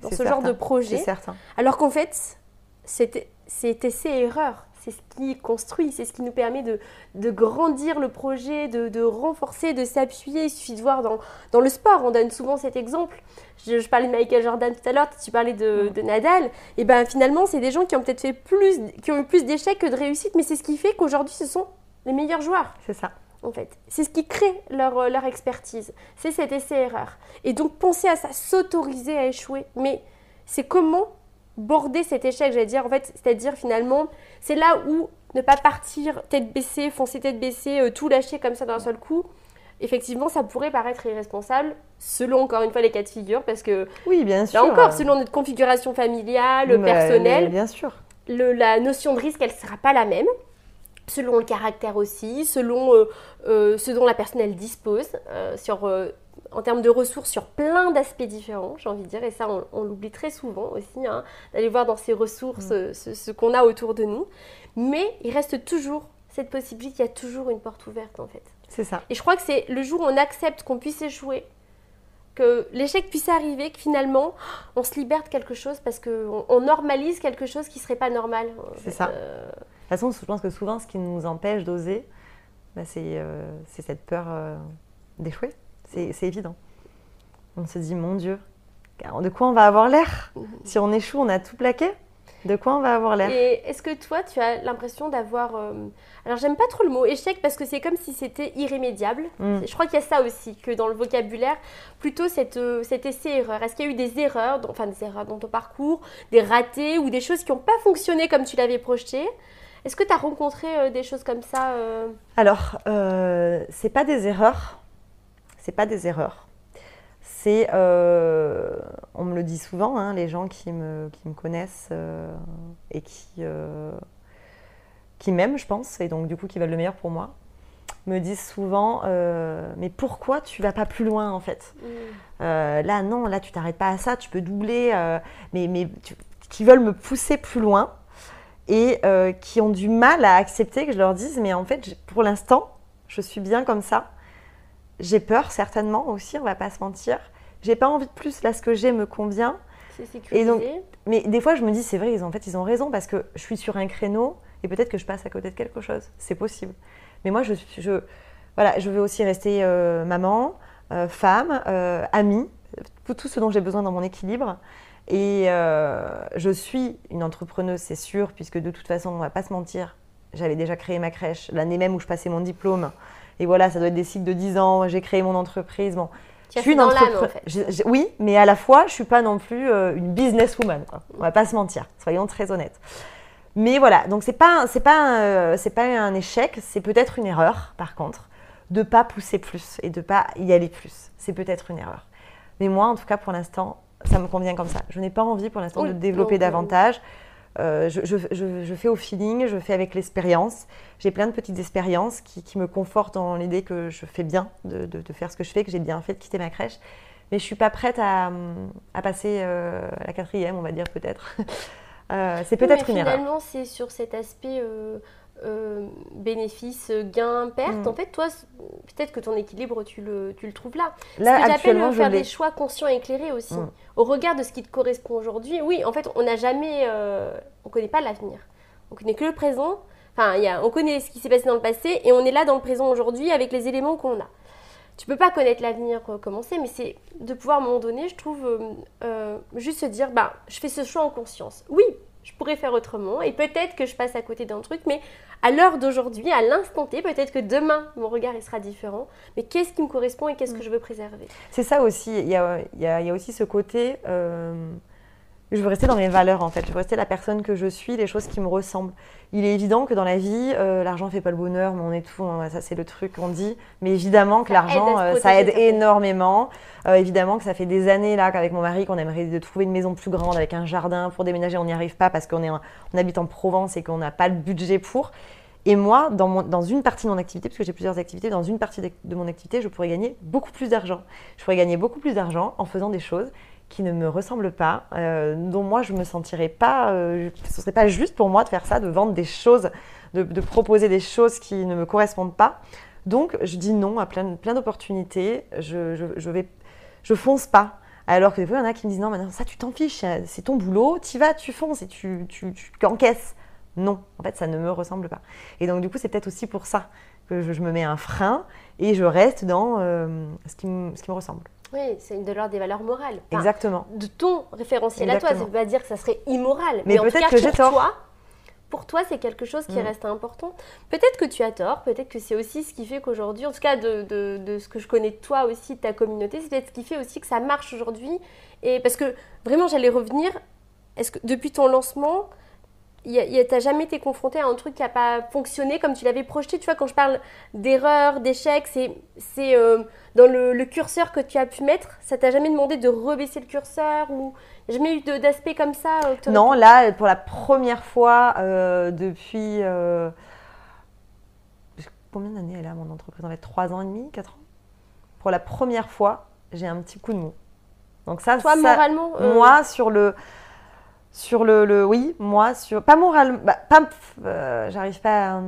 dans ce genre de projet. certain. Alors qu'en fait, c'est essai-erreur. C'est ce qui construit, c'est ce qui nous permet de, de grandir le projet, de, de renforcer, de s'appuyer. Il suffit de voir dans, dans, le sport, on donne souvent cet exemple. Je, parlais de Michael Jordan tout à l'heure, tu parlais de, de Nadal. Et ben finalement, c'est des gens qui ont peut-être fait plus, qui ont eu plus d'échecs que de réussites, mais c'est ce qui fait qu'aujourd'hui, ce sont les meilleurs joueurs. C'est ça. En fait, c'est ce qui crée leur, euh, leur expertise. C'est cet essai-erreur. Et donc, penser à ça, s'autoriser à échouer. Mais c'est comment border cet échec, j'allais dire, en fait, c'est-à-dire finalement, c'est là où ne pas partir tête baissée, foncer tête baissée, euh, tout lâcher comme ça d'un seul coup. Effectivement, ça pourrait paraître irresponsable, selon encore une fois les cas de figure, parce que oui, bien sûr. Là encore, selon notre configuration familiale, personnelle, bien sûr. la notion de risque, elle ne sera pas la même selon le caractère aussi, selon euh, euh, ce dont la personne elle dispose, sur en termes de ressources sur plein d'aspects différents, j'ai envie de dire, et ça on, l'oublie très souvent aussi, hein, d'aller voir dans ces ressources mm. euh, ce, qu'on a autour de nous. Mais il reste toujours cette possibilité, il y a toujours une porte ouverte en fait. C'est ça. Et je crois que c'est le jour où on accepte qu'on puisse échouer, que l'échec puisse arriver, que finalement on se libère de quelque chose parce qu'on on normalise quelque chose qui ne serait pas normal. C'est ça. Euh, de toute façon, je pense que souvent ce qui nous empêche d'oser, bah, euh, c'est cette peur d'échouer. C'est évident. On se dit, mon Dieu, de quoi on va avoir l'air mhm. Si on échoue, on a tout plaqué de quoi on va avoir l'air Et est-ce que toi, tu as l'impression d'avoir... Euh, alors, j'aime pas trop le mot échec parce que c'est comme si c'était irrémédiable. Mm. Je crois qu'il y a ça aussi, que dans le vocabulaire, plutôt cette, euh, cet essai-erreur. Est-ce qu'il y a eu des erreurs, enfin des erreurs dans ton parcours, des ratés ou des choses qui n'ont pas fonctionné comme tu l'avais projeté? Est-ce que tu as rencontré euh, des choses comme ça Alors, c'est pas des erreurs c'est pas des erreurs. C'est, euh, on me le dit souvent, hein, les gens qui me, qui me connaissent euh, et qui, euh, qui m'aiment, je pense, et donc du coup qui veulent le meilleur pour moi, me disent souvent, mais pourquoi tu vas pas plus loin en fait? Mm. Là, non, là tu t'arrêtes pas à ça, tu peux doubler, mais, mais qui veulent me pousser plus loin et qui ont du mal à accepter que je leur dise, mais en fait, pour l'instant, je suis bien comme ça j'ai peur certainement aussi, on va pas se mentir. J'ai pas envie de plus, là ce que j'ai me convient. C'est sécurisé. Et donc, mais des fois je me dis c'est vrai, ils, en fait ils ont raison parce que je suis sur un créneau et peut-être que je passe à côté de quelque chose. C'est possible. Mais moi je, je, voilà, je veux aussi rester euh, maman, euh, femme, euh, amie, tout ce dont j'ai besoin dans mon équilibre. Et je suis une entrepreneuse, c'est sûr, puisque de toute façon, on va pas se mentir, j'avais déjà créé ma crèche l'année même où je passais mon diplôme. Et voilà, ça doit être des cycles de 10 ans. J'ai créé mon entreprise. Bon, je suis une entreprise. Oui, mais à la fois, je suis pas non plus euh, une businesswoman. Quoi. On va pas se mentir. Soyons très honnêtes. Mais voilà, donc c'est pas c'est pas euh, c'est pas un échec, c'est peut-être une erreur. Par contre, de pas pousser plus et de pas y aller plus, c'est peut-être une erreur. Mais moi, en tout cas, pour l'instant, ça me convient comme ça. Je n'ai pas envie pour l'instant de développer davantage. Euh, je, fais au feeling, je fais avec l'expérience. J'ai plein de petites expériences qui, me confortent dans l'idée que je fais bien de, faire ce que je fais, que j'ai bien fait de quitter ma crèche. Mais je ne suis pas prête à, passer euh, la quatrième, on va dire peut-être. Euh, c'est peut-être une erreur. Finalement, c'est sur cet aspect euh, bénéfice, gain, perte. Mm. En fait, toi, peut-être que ton équilibre, tu le, tu le trouves là. là ce que j'appelle faire des choix conscients et éclairés aussi. Mm. Au regard de ce qui te correspond aujourd'hui, oui, en fait, on n'a jamais. Euh, on ne connaît pas l'avenir. On connaît que le présent. Enfin, y a, on connaît ce qui s'est passé dans le passé et on est là dans le présent aujourd'hui avec les éléments qu'on a. Tu peux pas connaître l'avenir euh, commencer, mais c'est de pouvoir à un moment donné, je trouve, juste se dire, bah, je fais ce choix en conscience. Oui, je pourrais faire autrement. Et peut-être que je passe à côté d'un truc, mais à l'heure d'aujourd'hui, à l'instant T, peut-être que demain, mon regard il sera différent, mais qu'est-ce qui me correspond et qu'est-ce que mm. je veux préserver? C'est ça aussi, il y a, il y a, aussi ce côté, euh, je veux rester dans mes valeurs en fait, je veux rester la personne que je suis, les choses qui me ressemblent. Il est évident que dans la vie, euh, l'argent ne fait pas le bonheur, mais on est tout, ça c'est le truc qu'on dit, mais évidemment que l'argent, euh, ça aide énormément. évidemment que ça fait des années là qu'avec mon mari qu'on aimerait de trouver une maison plus grande avec un jardin pour déménager, on n'y arrive pas parce qu'on est, on habite en Provence et qu'on n'a pas le budget pour. Et moi, dans, dans, une partie de mon activité, parce que j'ai plusieurs activités, dans une partie de mon activité, je pourrais gagner beaucoup plus d'argent. Je pourrais gagner beaucoup plus d'argent en faisant des choses qui ne me ressemblent pas, euh, dont moi je me sentirais pas, euh, ce serait pas juste pour moi de faire ça, de vendre des choses, de, proposer des choses qui ne me correspondent pas. Donc je dis non à plein, plein d'opportunités, je, je, vais, je fonce pas. Alors que des fois, il y en a qui me disent non, maintenant ça tu t'en fiches, c'est ton boulot, tu vas, tu fonces et tu, tu, tu encaisses. Non, en fait, ça ne me ressemble pas. Et donc, du coup, c'est peut-être aussi pour ça que je, me mets un frein et je reste dans euh, ce, qui ce qui me ressemble. Oui, c'est de l'ordre des valeurs morales. Exactement. De ton référentiel à toi, ça ne veut pas dire que ça serait immoral. Mais, peut-être que j'ai tort. Toi, pour toi, c'est quelque chose qui mm. reste important. Peut-être que tu as tort, peut-être que c'est aussi ce qui fait qu'aujourd'hui, en tout cas de, de, ce que je connais de toi aussi, de ta communauté, c'est peut-être ce qui fait aussi que ça marche aujourd'hui. Et parce que vraiment, j'allais revenir est-ce que depuis ton lancement, t'as jamais été confronté à un truc qui n'a pas fonctionné comme tu l'avais projeté Tu vois, quand je parle d'erreur, d'échec, c'est, c'est euh, dans le, curseur que tu as pu mettre. Ça t'a jamais demandé de rebaisser le curseur ou jamais eu d'aspect comme ça euh, Non, là, pour la première fois euh, depuis. combien d'années elle a mon entreprise? En fait, 3 ans et demi, 4 ans? Pour la première fois, j'ai un petit coup de mou. Donc ça, Toi, moralement Moi, sur le sur le, oui, moi, sur pas moralement, bah, pas, euh, j'arrive pas,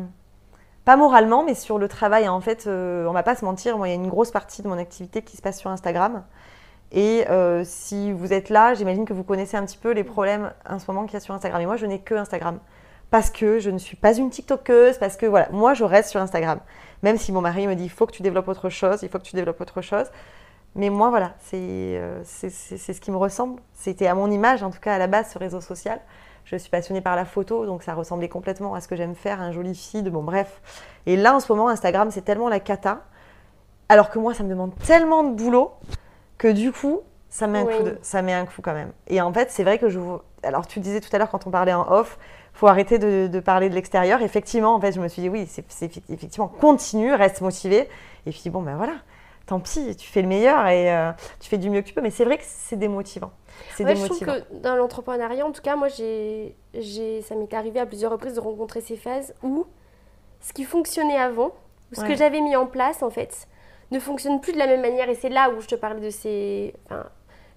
pas moralement, mais sur le travail. En fait, euh, on va pas se mentir, moi, il y a une grosse partie de mon activité qui se passe sur Instagram. Et euh, si vous êtes là, j'imagine que vous connaissez un petit peu les problèmes en ce moment qu'il y a sur Instagram. Et moi, je n'ai que Instagram parce que je ne suis pas une TikTokeuse, parce que voilà, moi, je reste sur Instagram. Même si mon mari me dit, il faut que tu développes autre chose, il faut que tu développes autre chose. Mais moi, voilà, euh, c'est ce qui me ressemble. C'était à mon image, en tout cas à la base, ce réseau social. Je suis passionnée par la photo, donc ça ressemblait complètement à ce que j'aime faire, un joli feed, bon bref. Et là, en ce moment, Instagram, c'est tellement la cata. Alors que moi, ça me demande tellement de boulot que du coup, ça met un, coup, ça met un coup quand même. Et en fait, c'est vrai que je... Alors, tu disais tout à l'heure, quand on parlait en off, faut arrêter de, de parler de l'extérieur. Effectivement, en fait, je me suis dit, oui, c'est effectivement, continue, reste motivé. Et puis, bon, ben voilà, tant pis, tu fais le meilleur et euh, tu fais du mieux que tu peux. Mais c'est vrai que c'est démotivant. C'est Je trouve que dans l'entrepreneuriat, en tout cas, moi, j'ai, ça m'est arrivé à plusieurs reprises de rencontrer ces phases où ce qui fonctionnait avant, ou ce que j'avais mis en place, en fait, ne fonctionne plus de la même manière. Et c'est là où je te parlais de ces. Enfin,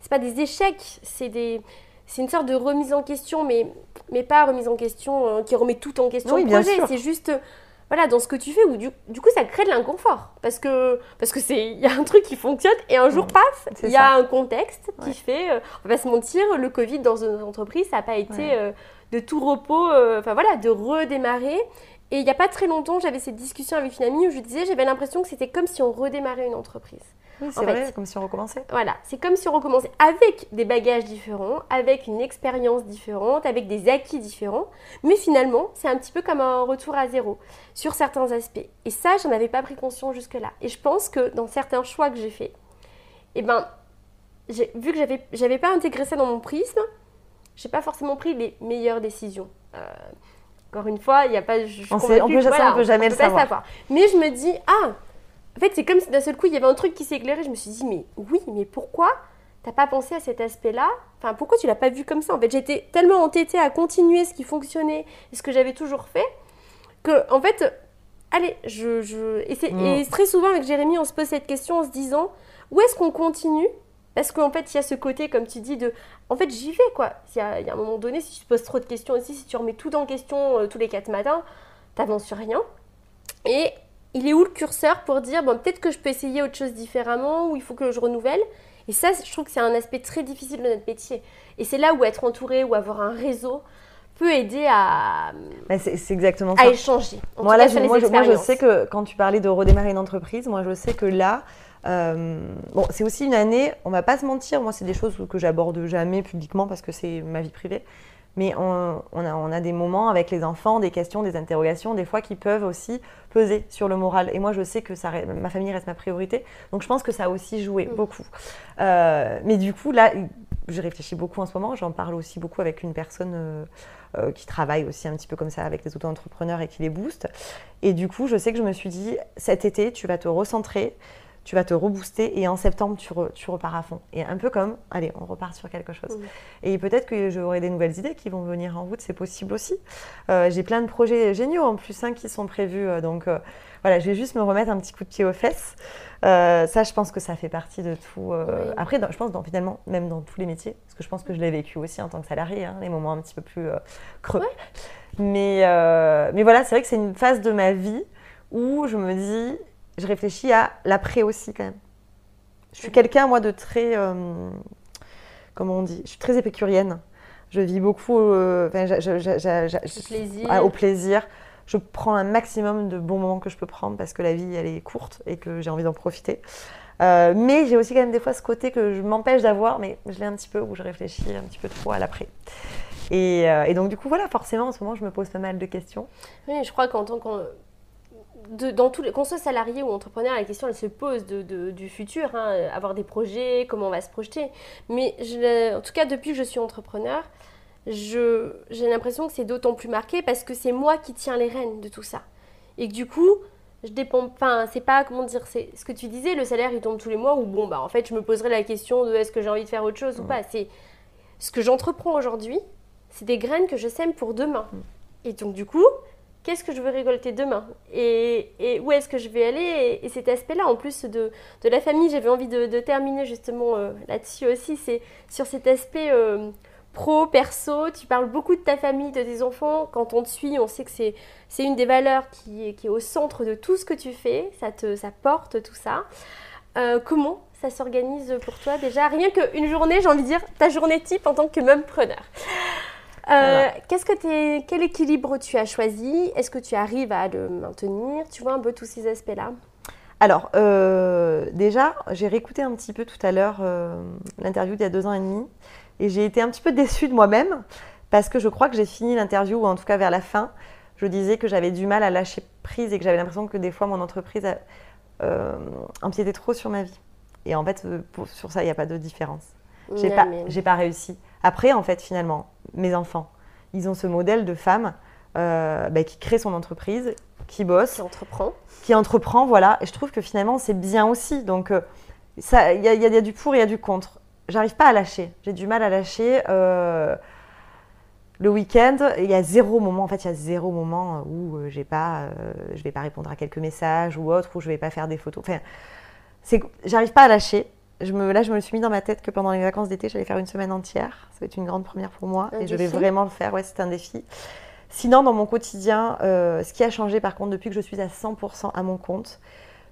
c'est pas des échecs, c'est des. C'est une sorte de remise en question, mais, mais pas remise en question euh, qui remet tout en question oui, le projet. C'est juste voilà, dans ce que tu fais, où du, coup ça crée de l'inconfort. Parce que parce que c'est il y a un truc qui fonctionne et un jour, paf, il y a un contexte qui fait, euh, on va pas se mentir, le Covid dans une entreprise, ça n'a pas été euh, de tout repos, euh, enfin voilà, de redémarrer. Et il n'y a pas très longtemps, j'avais cette discussion avec une amie où je disais, j'avais l'impression que c'était comme si on redémarrait une entreprise. Oui, c'est vrai, comme si on recommençait. Voilà, c'est comme si on recommençait avec des bagages différents, avec une expérience différente, avec des acquis différents. Mais finalement, c'est un petit peu comme un retour à zéro sur certains aspects. Et ça, j'en avais pas pris conscience jusque-là. Et je pense que dans certains choix que j'ai faits, eh ben, vu que j'avais, j'avais pas intégré ça dans mon prisme, j'ai pas forcément pris les meilleures décisions. Euh, encore une fois, il n'y a pas. Je, on, sait, on peut, ça, on peut jamais le savoir. Mais je me dis, ah, en fait, c'est comme si d'un seul coup, il y avait un truc qui s'est éclairé. Je me suis dit, mais oui, mais pourquoi t'as pas pensé à cet aspect-là? Enfin, pourquoi tu l'as pas vu comme ça? En fait, j'étais tellement entêtée à continuer ce qui fonctionnait et ce que j'avais toujours fait que, en fait, allez, je. je... Et, et mm. très souvent, avec Jérémy, on se pose cette question en se disant, où est-ce qu'on continue? Parce qu'en fait, il y a ce côté, comme tu dis, de. En fait, j'y vais, quoi. Il y, a, il y, a, un moment donné, si tu te poses trop de questions aussi, si tu remets tout en question euh, tous les quatre matins, t'avances sur rien. Et il est où le curseur pour dire, bon, peut-être que je peux essayer autre chose différemment, ou il faut que je renouvelle Et ça, je trouve que c'est un aspect très difficile de notre métier. Et c'est là où être entouré ou avoir un réseau peut aider à, c'est, exactement à échanger. Moi, là, je, moi, je, sais que quand tu parlais de redémarrer une entreprise, moi, je sais que là, euh, bon, c'est aussi une année, on va pas se mentir, moi, c'est des choses que j'aborde jamais publiquement parce que c'est ma vie privée. Mais on, a, on, a, des moments avec les enfants, des questions, des interrogations, des fois qui peuvent aussi peser sur le moral. Et moi, je sais que ça, ma famille reste ma priorité. Donc, je pense que ça a aussi joué mm. beaucoup. Euh, mais du coup, là, je réfléchis beaucoup en ce moment. J'en parle aussi beaucoup avec une personne euh, qui travaille aussi un petit peu comme ça avec les auto-entrepreneurs et qui les booste. Et du coup, je sais que je me suis dit, cet été, tu vas te recentrer tu vas te rebooster et en septembre, tu, tu, repars à fond. Et un peu comme, allez, on repart sur quelque chose. Et peut-être que j'aurai des nouvelles idées qui vont venir en route, c'est possible aussi. Euh, j'ai plein de projets géniaux en plus hein, qui sont prévus. Euh, donc euh, voilà, je vais juste me remettre un petit coup de pied aux fesses. ça, je pense que ça fait partie de tout. Après, je pense dans, finalement, même dans tous les métiers, parce que je pense que je l'ai vécu aussi en tant que salarié, hein, les moments un petit peu plus creux. Mais, mais voilà, c'est vrai que c'est une phase de ma vie où je me dis, je réfléchis à l'après aussi quand même. Je suis quelqu'un, moi, de très. Euh, comment on dit Je suis très épicurienne. Je vis beaucoup au plaisir. Je prends un maximum de bons moments que je peux prendre parce que la vie, elle est courte et que j'ai envie d'en profiter. Euh, mais j'ai aussi quand même des fois ce côté que je m'empêche d'avoir, mais je l'ai un petit peu, où je réfléchis un petit peu trop à l'après. Et, euh, et, donc, du coup, voilà, forcément, en ce moment, je me pose pas mal de questions. Oui, je crois qu'en tant que dans tous les, qu'on soit salarié ou entrepreneur, la question elle se pose de, du futur, hein, avoir des projets, comment on va se projeter. Mais je, en tout cas, depuis que je suis entrepreneur, j'ai l'impression que c'est d'autant plus marqué parce que c'est moi qui tiens les rênes de tout ça. Et que du coup, je dépends, enfin, c'est pas, comment dire, c'est ce que tu disais, le salaire il tombe tous les mois ou bon, bah en fait, je me poserai la question de est-ce que j'ai envie de faire autre chose ou pas. C'est ce que j'entreprends aujourd'hui, c'est des graines que je sème pour demain. Et donc, du coup, qu'est-ce que je veux récolter demain et, où est-ce que je vais aller et, cet aspect-là, en plus de, la famille, j'avais envie de, terminer justement euh, là-dessus aussi, c'est sur cet aspect euh, pro, perso, tu parles beaucoup de ta famille, de tes enfants. Quand on te suit, on sait que c'est, c'est une des valeurs qui, qui, est au centre de tout ce que tu fais. Ça, te, ça porte tout ça. Euh, comment ça s'organise pour toi? Déjà Rien qu'une journée, j'ai envie de dire, ta journée type en tant que preneur. Euh, qu'est-ce que es, quel équilibre tu as choisi? Est-ce que tu arrives à le maintenir? Tu vois un peu tous ces aspects-là? Alors, euh, déjà, j'ai réécouté un petit peu tout à l'heure l'interview d'il y a deux ans et demi. Et j'ai été un petit peu déçue de moi-même parce que je crois que j'ai fini l'interview, ou en tout cas vers la fin, je disais que j'avais du mal à lâcher prise et que j'avais l'impression que des fois mon entreprise a, euh, empiétait trop sur ma vie. Et en fait, euh, sur ça, il n'y a pas de différence. J'ai pas, j'ai pas réussi. Après, en fait, finalement, mes enfants, ils ont ce modèle de femme euh, bah, qui crée son entreprise, qui bosse, qui entreprend, qui entreprend, voilà. Et je trouve que finalement, c'est bien aussi. Donc, euh, il y, y, a du pour et il y a du contre j'arrive pas à lâcher. J'ai du mal à lâcher. Euh, le week-end, il y a zéro moment, en fait, il y a zéro moment où j'ai pas, euh, je vais pas répondre à quelques messages ou autre, où je vais pas faire des photos. Enfin, c'est, j'arrive pas à lâcher. Je me, là, je me suis mis dans ma tête que pendant les vacances d'été, j'allais faire une semaine entière. Ça va être une grande première pour moi et je vais vraiment le faire. Ouais, c'est un défi. Sinon, dans mon quotidien, ce qui a changé par contre depuis que je suis à 100% à mon compte,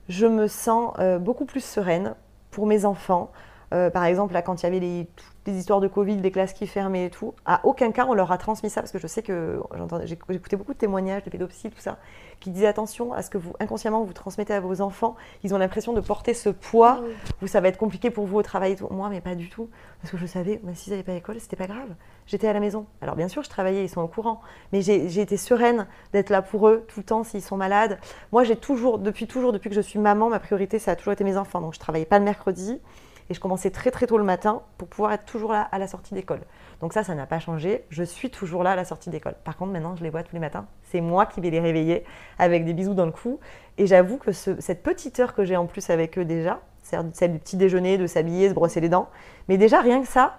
je me sens beaucoup plus sereine pour mes enfants. Euh, par exemple, là, quand il y avait les, les, histoires de Covid, des classes qui fermaient et tout, à aucun cas on leur a transmis ça, parce que je sais que j'ai écouté beaucoup de témoignages de pédopsies, tout ça, qui disaient attention à ce que vous, inconsciemment, vous transmettez à vos enfants. Ils ont l'impression de porter ce poids, où ça va être compliqué pour vous au travail et tout. Moi, mais pas du tout, parce que je savais, si s'ils n'avaient pas l'école, c'était pas grave. J'étais à la maison. Alors, bien sûr, je travaillais, ils sont au courant, mais j'ai été sereine d'être là pour eux tout le temps s'ils sont malades. Moi, j'ai toujours, depuis toujours, depuis que je suis maman, ma priorité, ça a toujours été mes enfants. Donc, je travaillais pas le mercredi. Et je commençais très très tôt le matin pour pouvoir être toujours là à la sortie d'école. Donc ça, ça n'a pas changé. Je suis toujours là à la sortie d'école. Par contre, maintenant, je les vois tous les matins. C'est moi qui vais les réveiller avec des bisous dans le cou. Et j'avoue que cette petite heure que j'ai en plus avec eux déjà, celle du petit déjeuner, de s'habiller, se brosser les dents, mais déjà rien que ça,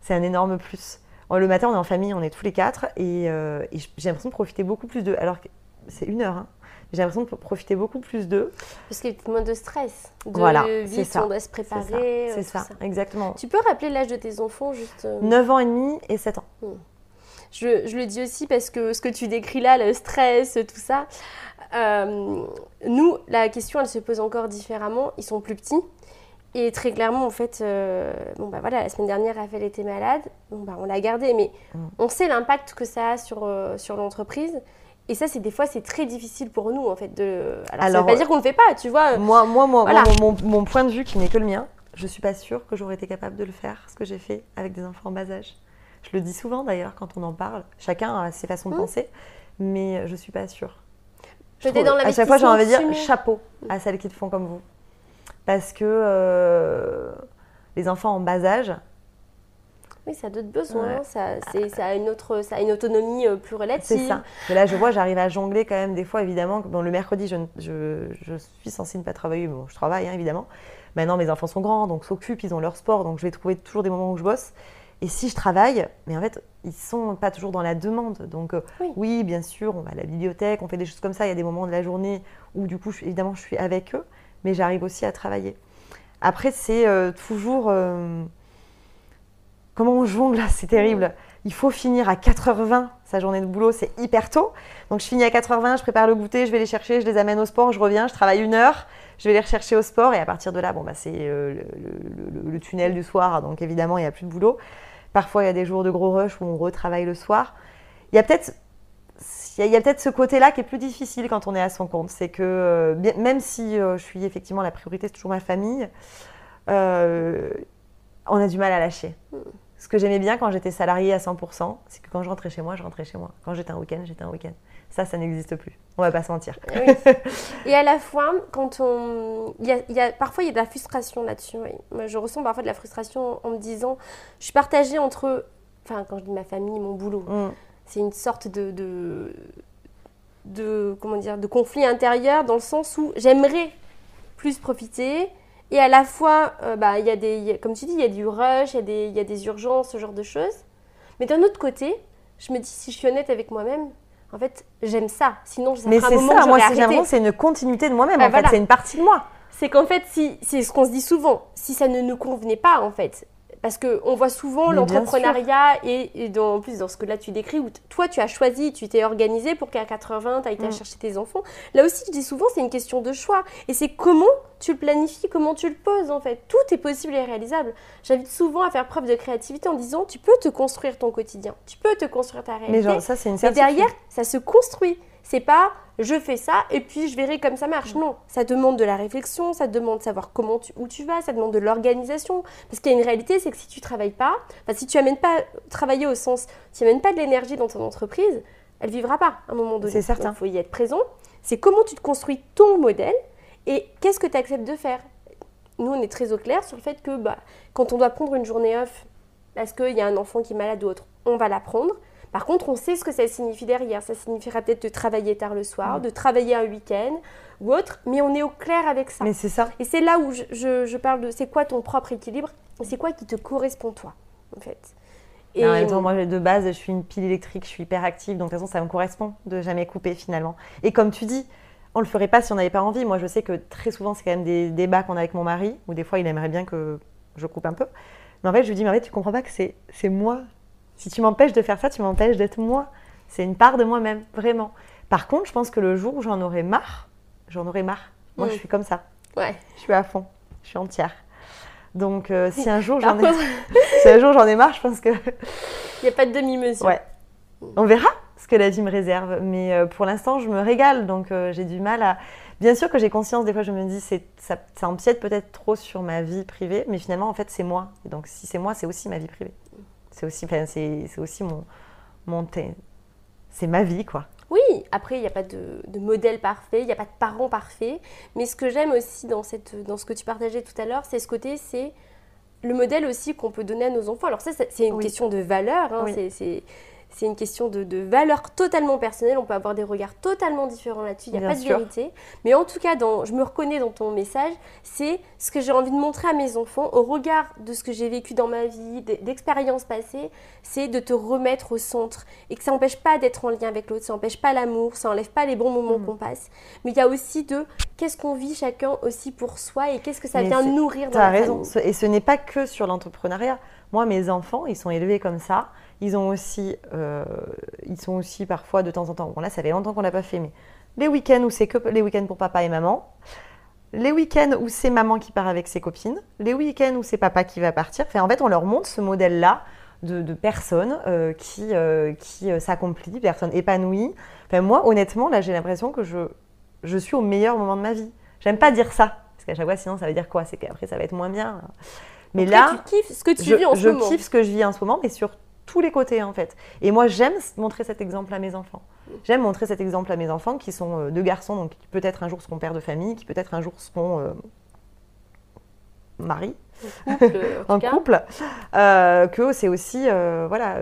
c'est un énorme plus. Le matin, on est en famille, on est tous les quatre, et, euh, j'ai l'impression de profiter beaucoup plus de. Alors que c'est une heure, hein, j'ai l'impression de profiter beaucoup plus d'eux. Parce qu'il y a moins de stress, de voilà, vite, ça. on doit se préparer. C'est ça, ça, exactement. Tu peux rappeler l'âge de tes enfants juste 9 euh, ans et demi et 7 ans. Hmm. Je, je, le dis aussi parce que ce que tu décris là, le stress, tout ça, euh, nous, la question, elle se pose encore différemment. Ils sont plus petits. Et très clairement, en fait, euh, bon, bah voilà, la semaine dernière, Raphaël était malade. Bon, bah, on l'a gardé, mais hmm. on sait l'impact que ça a sur, sur l'entreprise. Et ça, c'est des fois, c'est très difficile pour nous, en fait. De... Alors, ça veut pas dire qu'on ne le fait pas, tu vois. Moi, moi, moi mon, mon, point de vue, qui n'est que le mien, je suis pas sûre que j'aurais été capable de le faire, ce que j'ai fait avec des enfants en bas âge. Je le dis souvent, d'ailleurs, quand on en parle. Chacun a ses façons de mmh. penser, mais je suis pas sûre. J'étais dans À chaque fois, j'ai envie de dire chapeau à celles qui te font comme vous. Parce que euh, les enfants en bas âge, oui, ça a d'autres besoins, ça, ça, a une autre, ça a une autonomie euh, plus relative. C'est ça. Mais là, je vois, j'arrive à jongler quand même des fois, évidemment. Bon, le mercredi, je, je, je suis censée ne pas travailler, bon, je travaille, hein, évidemment. Maintenant, mes enfants sont grands, donc s'occupent, ils ont leur sport, donc je vais trouver toujours des moments où je bosse. Et si je travaille, mais en fait, ils sont pas toujours dans la demande. Donc euh, oui. bien sûr, on va à la bibliothèque, on fait des choses comme ça. Il y a des moments de la journée où du coup, évidemment, je suis avec eux, mais j'arrive aussi à travailler. Après, c'est euh, toujours Comment on jongle C'est terrible. Il faut finir à 4h20 sa journée de boulot, c'est hyper tôt. Donc je finis à 4h20, je prépare le goûter, je vais les chercher, je les amène au sport, je reviens, je travaille une heure, je vais les rechercher au sport et à partir de là, bon bah c'est euh, le, tunnel du soir, donc évidemment il n'y a plus de boulot. Parfois il y a des jours de gros rush où on retravaille le soir. Il y a peut-être il y a, peut-être ce côté-là qui est plus difficile quand on est à son compte. C'est que euh, même si euh, je suis effectivement la priorité, c'est toujours ma famille, on a du mal à lâcher. Ce que j'aimais bien quand j'étais salariée à 100%, c'est que quand je rentrais chez moi, je rentrais chez moi. Quand j'étais un week-end, j'étais un week-end. Ça, ça n'existe plus. On va pas se mentir. Et à la fois, quand on, il y a, parfois il y a de la frustration là-dessus. Moi, je ressens parfois de la frustration en me disant, je suis partagée entre, enfin, quand je dis ma famille, mon boulot, mm. c'est une sorte de, de, de, comment dire, de conflit intérieur dans le sens où j'aimerais plus profiter. Et à la fois, euh, bah, il y a des, comme tu dis, il y a du rush, il y, a des, il y a des urgences, ce genre de choses. Mais d'un autre côté, je me dis, si je suis honnête avec moi-même, en fait, j'aime ça. Sinon, ça Mais c'est ça, moi, c'est une continuité de moi-même. Bah, en fait, c'est une partie de moi. C'est qu'en fait, si, c'est ce qu'on se dit souvent, si ça ne nous convenait pas, en fait, parce qu'on voit souvent l'entrepreneuriat et, dans, en plus dans ce que là tu décris, où toi tu as choisi, tu t'es organisé pour qu'à 80, tu ailles mm. chercher tes enfants. Là aussi, je dis souvent, c'est une question de choix. Et c'est comment tu le planifies, comment tu le poses en fait. Tout est possible et réalisable. J'invite souvent à faire preuve de créativité en disant, tu peux te construire ton quotidien, tu peux te construire ta réalité. Mais genre, ça, c'est une certitude. Et derrière, ça se construit. C'est pas je fais ça et puis je verrai comme ça marche. Non, ça demande de la réflexion, ça demande de savoir comment où tu vas, ça demande de l'organisation. Parce qu'il y a une réalité, c'est que si tu travailles pas, si tu amènes pas travailler au sens, tu amènes pas de l'énergie dans ton entreprise, elle vivra pas à un moment donné. C'est certain. Il faut y être présent. C'est comment tu te construis ton modèle et qu'est-ce que tu acceptes de faire. Nous, on est très au clair sur le fait que bah, quand on doit prendre une journée off parce qu'il y a un enfant qui est malade ou autre, on va la prendre. Par contre, on sait ce que ça signifie derrière. Ça signifiera peut-être de travailler tard le soir, mm. de travailler un week-end ou autre, mais on est au clair avec ça. Mais c'est ça. Et c'est là où je, parle de c'est quoi ton propre équilibre, c'est quoi qui te correspond toi, en fait. Et temps, moi, de base, je suis une pile électrique, je suis hyper active, donc de toute façon, ça me correspond de jamais couper finalement. Et comme tu dis, on le ferait pas si on n'avait pas envie. Moi, je sais que très souvent, c'est quand même des débats qu'on a avec mon mari, où des fois, il aimerait bien que je coupe un peu. Mais en fait, je lui dis, mais en fait, tu comprends pas que c'est moi si tu m'empêches de faire ça, tu m'empêches d'être moi. C'est une part de moi-même, vraiment. Par contre, je pense que le jour où j'en aurai marre, j'en aurai marre. Moi, je mm. suis comme ça. Ouais. Je suis à fond. Je suis entière. Donc, euh, si un jour j'en ai, si un jour j'en ai marre, je pense que il n'y a pas de demi-mesure. Ouais. On verra ce que la vie me réserve, mais euh, pour l'instant, je me régale, donc euh, j'ai du mal à. Bien sûr que j'ai conscience, des fois, je me dis, c'est ça, ça empiète peut-être trop sur ma vie privée, mais finalement, en fait, c'est moi. Et donc, si c'est moi, c'est aussi ma vie privée. C'est aussi, c'est, aussi mon, mon c'est ma vie, quoi. Oui, après, il n'y a pas de, de, modèle parfait, il n'y a pas de parent parfait. Mais ce que j'aime aussi dans, cette, dans ce que tu partageais tout à l'heure, c'est ce côté, c'est le modèle aussi qu'on peut donner à nos enfants. Alors ça, c'est une question de valeur. Hein, c'est c'est une question de, de, valeur totalement personnelle. On peut avoir des regards totalement différents là-dessus. Il n'y a pas de vérité. Mais en tout cas, dans, je me reconnais dans ton message. C'est ce que j'ai envie de montrer à mes enfants au regard de ce que j'ai vécu dans ma vie, d'expériences passées. C'est de te remettre au centre et que ça n'empêche pas d'être en lien avec l'autre. Ça n'empêche pas l'amour. Ça n'enlève pas les bons moments mm. qu'on passe. Mais il y a aussi de qu'est-ce qu'on vit chacun aussi pour soi et qu'est-ce que ça vient nourrir dans la raison. Et ce n'est pas que sur l'entrepreneuriat. Moi, mes enfants, ils sont élevés comme ça. Ils, ont aussi, euh, ils sont aussi parfois de temps en temps, bon là ça fait longtemps qu'on n'a pas fait, mais les week-ends où c'est que les week-ends pour papa et maman, les week-ends où c'est maman qui part avec ses copines, les week-ends où c'est papa qui va partir. Enfin, en fait, on leur montre ce modèle-là de, personnes euh, qui, euh, qui s'accomplissent, personnes épanouies. Enfin, moi, honnêtement, là, j'ai l'impression que je, je suis au meilleur moment de ma vie. J'aime pas dire ça, parce qu'à chaque fois, sinon, ça veut dire quoi? C'est qu'après, ça va être moins bien. Mais là, tu kiffes ce que tu je, vis en ce moment. Je kiffe ce que je vis en ce moment, mais sur tous les côtés en fait. Et moi j'aime montrer cet exemple à mes enfants. J'aime montrer cet exemple à mes enfants qui sont euh, deux garçons, donc qui peut-être un jour seront pères de famille, qui peut-être un jour seront euh, mari, en couple, euh, que c'est aussi, voilà,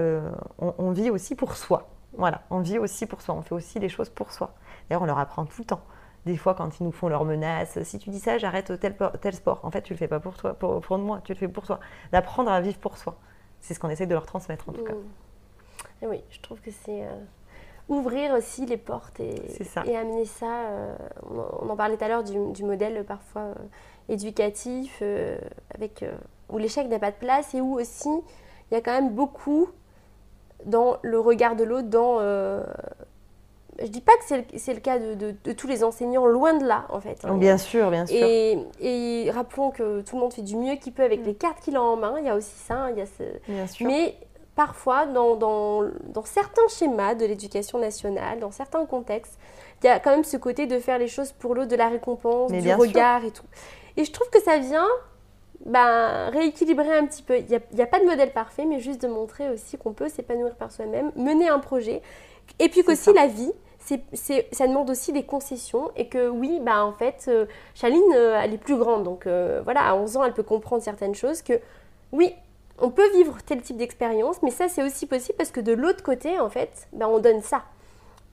on, vit aussi pour soi. Voilà, on vit aussi pour soi, on fait aussi les choses pour soi. D'ailleurs, on leur apprend tout le temps. Des fois, quand ils nous font leurs menaces, si tu dis ça, j'arrête tel, tel sport. En fait, tu le fais pas pour toi, pour, pour moi, tu le fais pour toi. D'apprendre à vivre pour soi c'est ce qu'on essaie de leur transmettre en tout cas. Et oui, je trouve que c'est euh, ouvrir aussi les portes et, et amener ça. Euh, on, en parlait tout à l'heure du, modèle parfois euh, éducatif, avec, où l'échec n'a pas de place et où aussi il y a quand même beaucoup dans le regard de l'autre, dans je dis pas que c'est le, cas de, tous les enseignants, loin de là en fait. bien sûr, bien sûr. Et, rappelons que tout le monde fait du mieux qu'il peut avec mm. les cartes qu'il a en main. Il y a aussi ça. Hein, il y a ce... Bien sûr. Mais parfois, dans, dans, dans certains schémas de l'éducation nationale, dans certains contextes, il y a quand même ce côté de faire les choses pour l'autre, de la récompense, du regard et tout. Et je trouve que ça vient ben, rééquilibrer un petit peu. Il n'y a, a, pas de modèle parfait, mais juste de montrer aussi qu'on peut s'épanouir par soi-même, mener un projet. Et puis qu'aussi la vie, ça demande aussi des concessions et que oui, bah en fait, euh, Chaline, euh, elle est plus grande, donc euh, voilà, à 11 ans, elle peut comprendre certaines choses que oui, on peut vivre tel type d'expérience, mais ça c'est aussi possible parce que de l'autre côté, en fait, bah, on donne ça.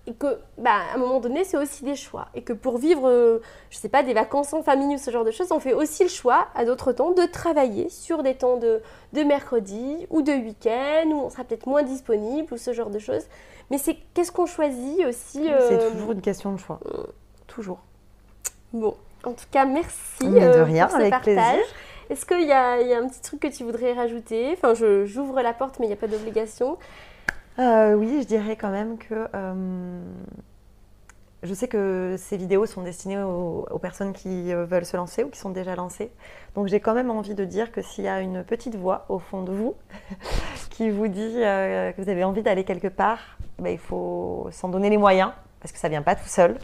Et que bah, à un moment donné c'est aussi des choix. Et que pour vivre euh, je sais pas des vacances en famille ou ce genre de choses on fait aussi le choix à d'autres temps de travailler sur des temps de, de mercredi ou de week-end où on sera peut-être moins disponible ou ce genre de choses mais c'est qu'est-ce qu'on choisit aussi c'est euh, toujours une question de choix. toujours. Bon en tout cas merci de euh, rien, pour ce partage. Est-ce qu'il y, y, a un petit truc que tu voudrais rajouter? Enfin, j'ouvre la porte, mais il n'y a pas d'obligation. Euh, oui, je dirais quand même que euh, je sais que ces vidéos sont destinées aux, personnes qui euh, veulent se lancer ou qui sont déjà lancées. Donc j'ai quand même envie de dire que s'il y a une petite voix au fond de vous qui vous dit que vous avez envie d'aller quelque part, ben, il faut s'en donner les moyens parce que ça ne vient pas tout seul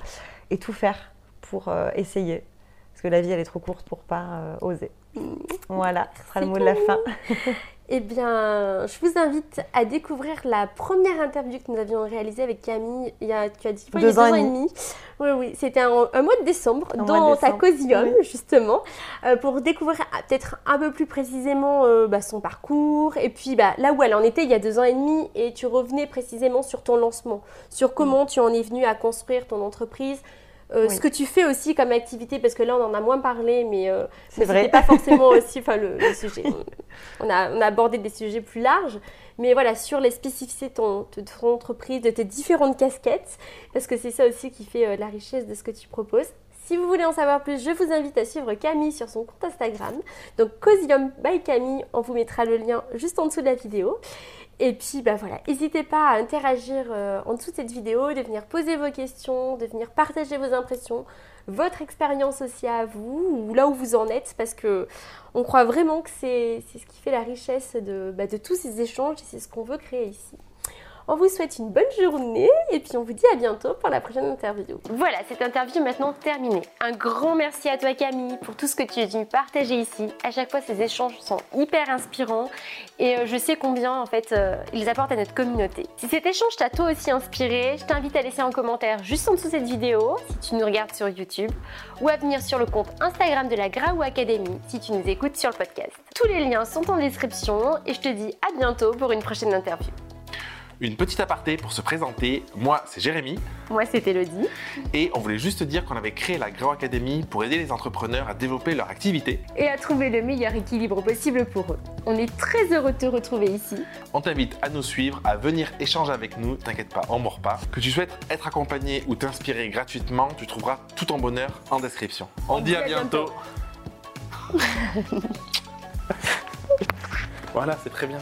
et tout faire pour essayer. Parce que la vie, elle est trop courte pour pas oser. Mmh. Voilà, ce sera le mot de la fin. Eh bien, je vous invite à découvrir la première interview que nous avions réalisée avec Camille il y a, tu as dit, deux, ans, et demi. Oui, oui, c'était un, mois de décembre dans ta Cosium, justement, euh, pour découvrir ah, peut-être un peu plus précisément euh, bah, son parcours et puis bah, là où elle en était il y a deux ans et demi et tu revenais précisément sur ton lancement, sur comment tu en es venu à construire ton entreprise, euh, ce que tu fais aussi comme activité, parce que là on en a moins parlé, mais euh, c'est vrai. pas forcément aussi le, le, sujet. On a, on a, abordé des sujets plus larges, mais voilà, sur les spécificités de ton, de ton entreprise, de tes différentes casquettes, parce que c'est ça aussi qui fait euh, la richesse de ce que tu proposes. Si vous voulez en savoir plus, je vous invite à suivre Camille sur son compte Instagram. Donc Cosium by Camille, on vous mettra le lien juste en dessous de la vidéo. Et puis bah voilà, n'hésitez pas à interagir euh, en dessous de cette vidéo, de venir poser vos questions, de venir partager vos impressions, votre expérience aussi à vous, ou là où vous en êtes, parce que on croit vraiment que c'est ce qui fait la richesse de, bah, de tous ces échanges et c'est ce qu'on veut créer ici. On vous souhaite une bonne journée et puis on vous dit à bientôt pour la prochaine interview. Voilà, cette interview est maintenant terminée. Un grand merci à toi Camille pour tout ce que tu es venu partager ici. À chaque fois, ces échanges sont hyper inspirants et euh, je sais combien en fait euh, ils apportent à notre communauté. Si cet échange t'a toi aussi inspiré, je t'invite à laisser un commentaire juste en dessous de cette vidéo si tu nous regardes sur YouTube ou à venir sur le compte Instagram de la Graou Academy si tu nous écoutes sur le podcast. Tous les liens sont en description et je te dis à bientôt pour une prochaine interview. Une petite aparté pour se présenter. Moi, c'est Jérémy. Moi, c'est Elodie. Et on voulait juste dire qu'on avait créé la Grow Academy pour aider les entrepreneurs à développer leur activité. Et à trouver le meilleur équilibre possible pour eux. On est très heureux de te retrouver ici. On t'invite à nous suivre, à venir échanger avec nous. T'inquiète pas, on mord pas. Que tu souhaites être accompagné ou t'inspirer gratuitement, tu trouveras tout ton bonheur en description. On, dit à bientôt. voilà, c'est très bien.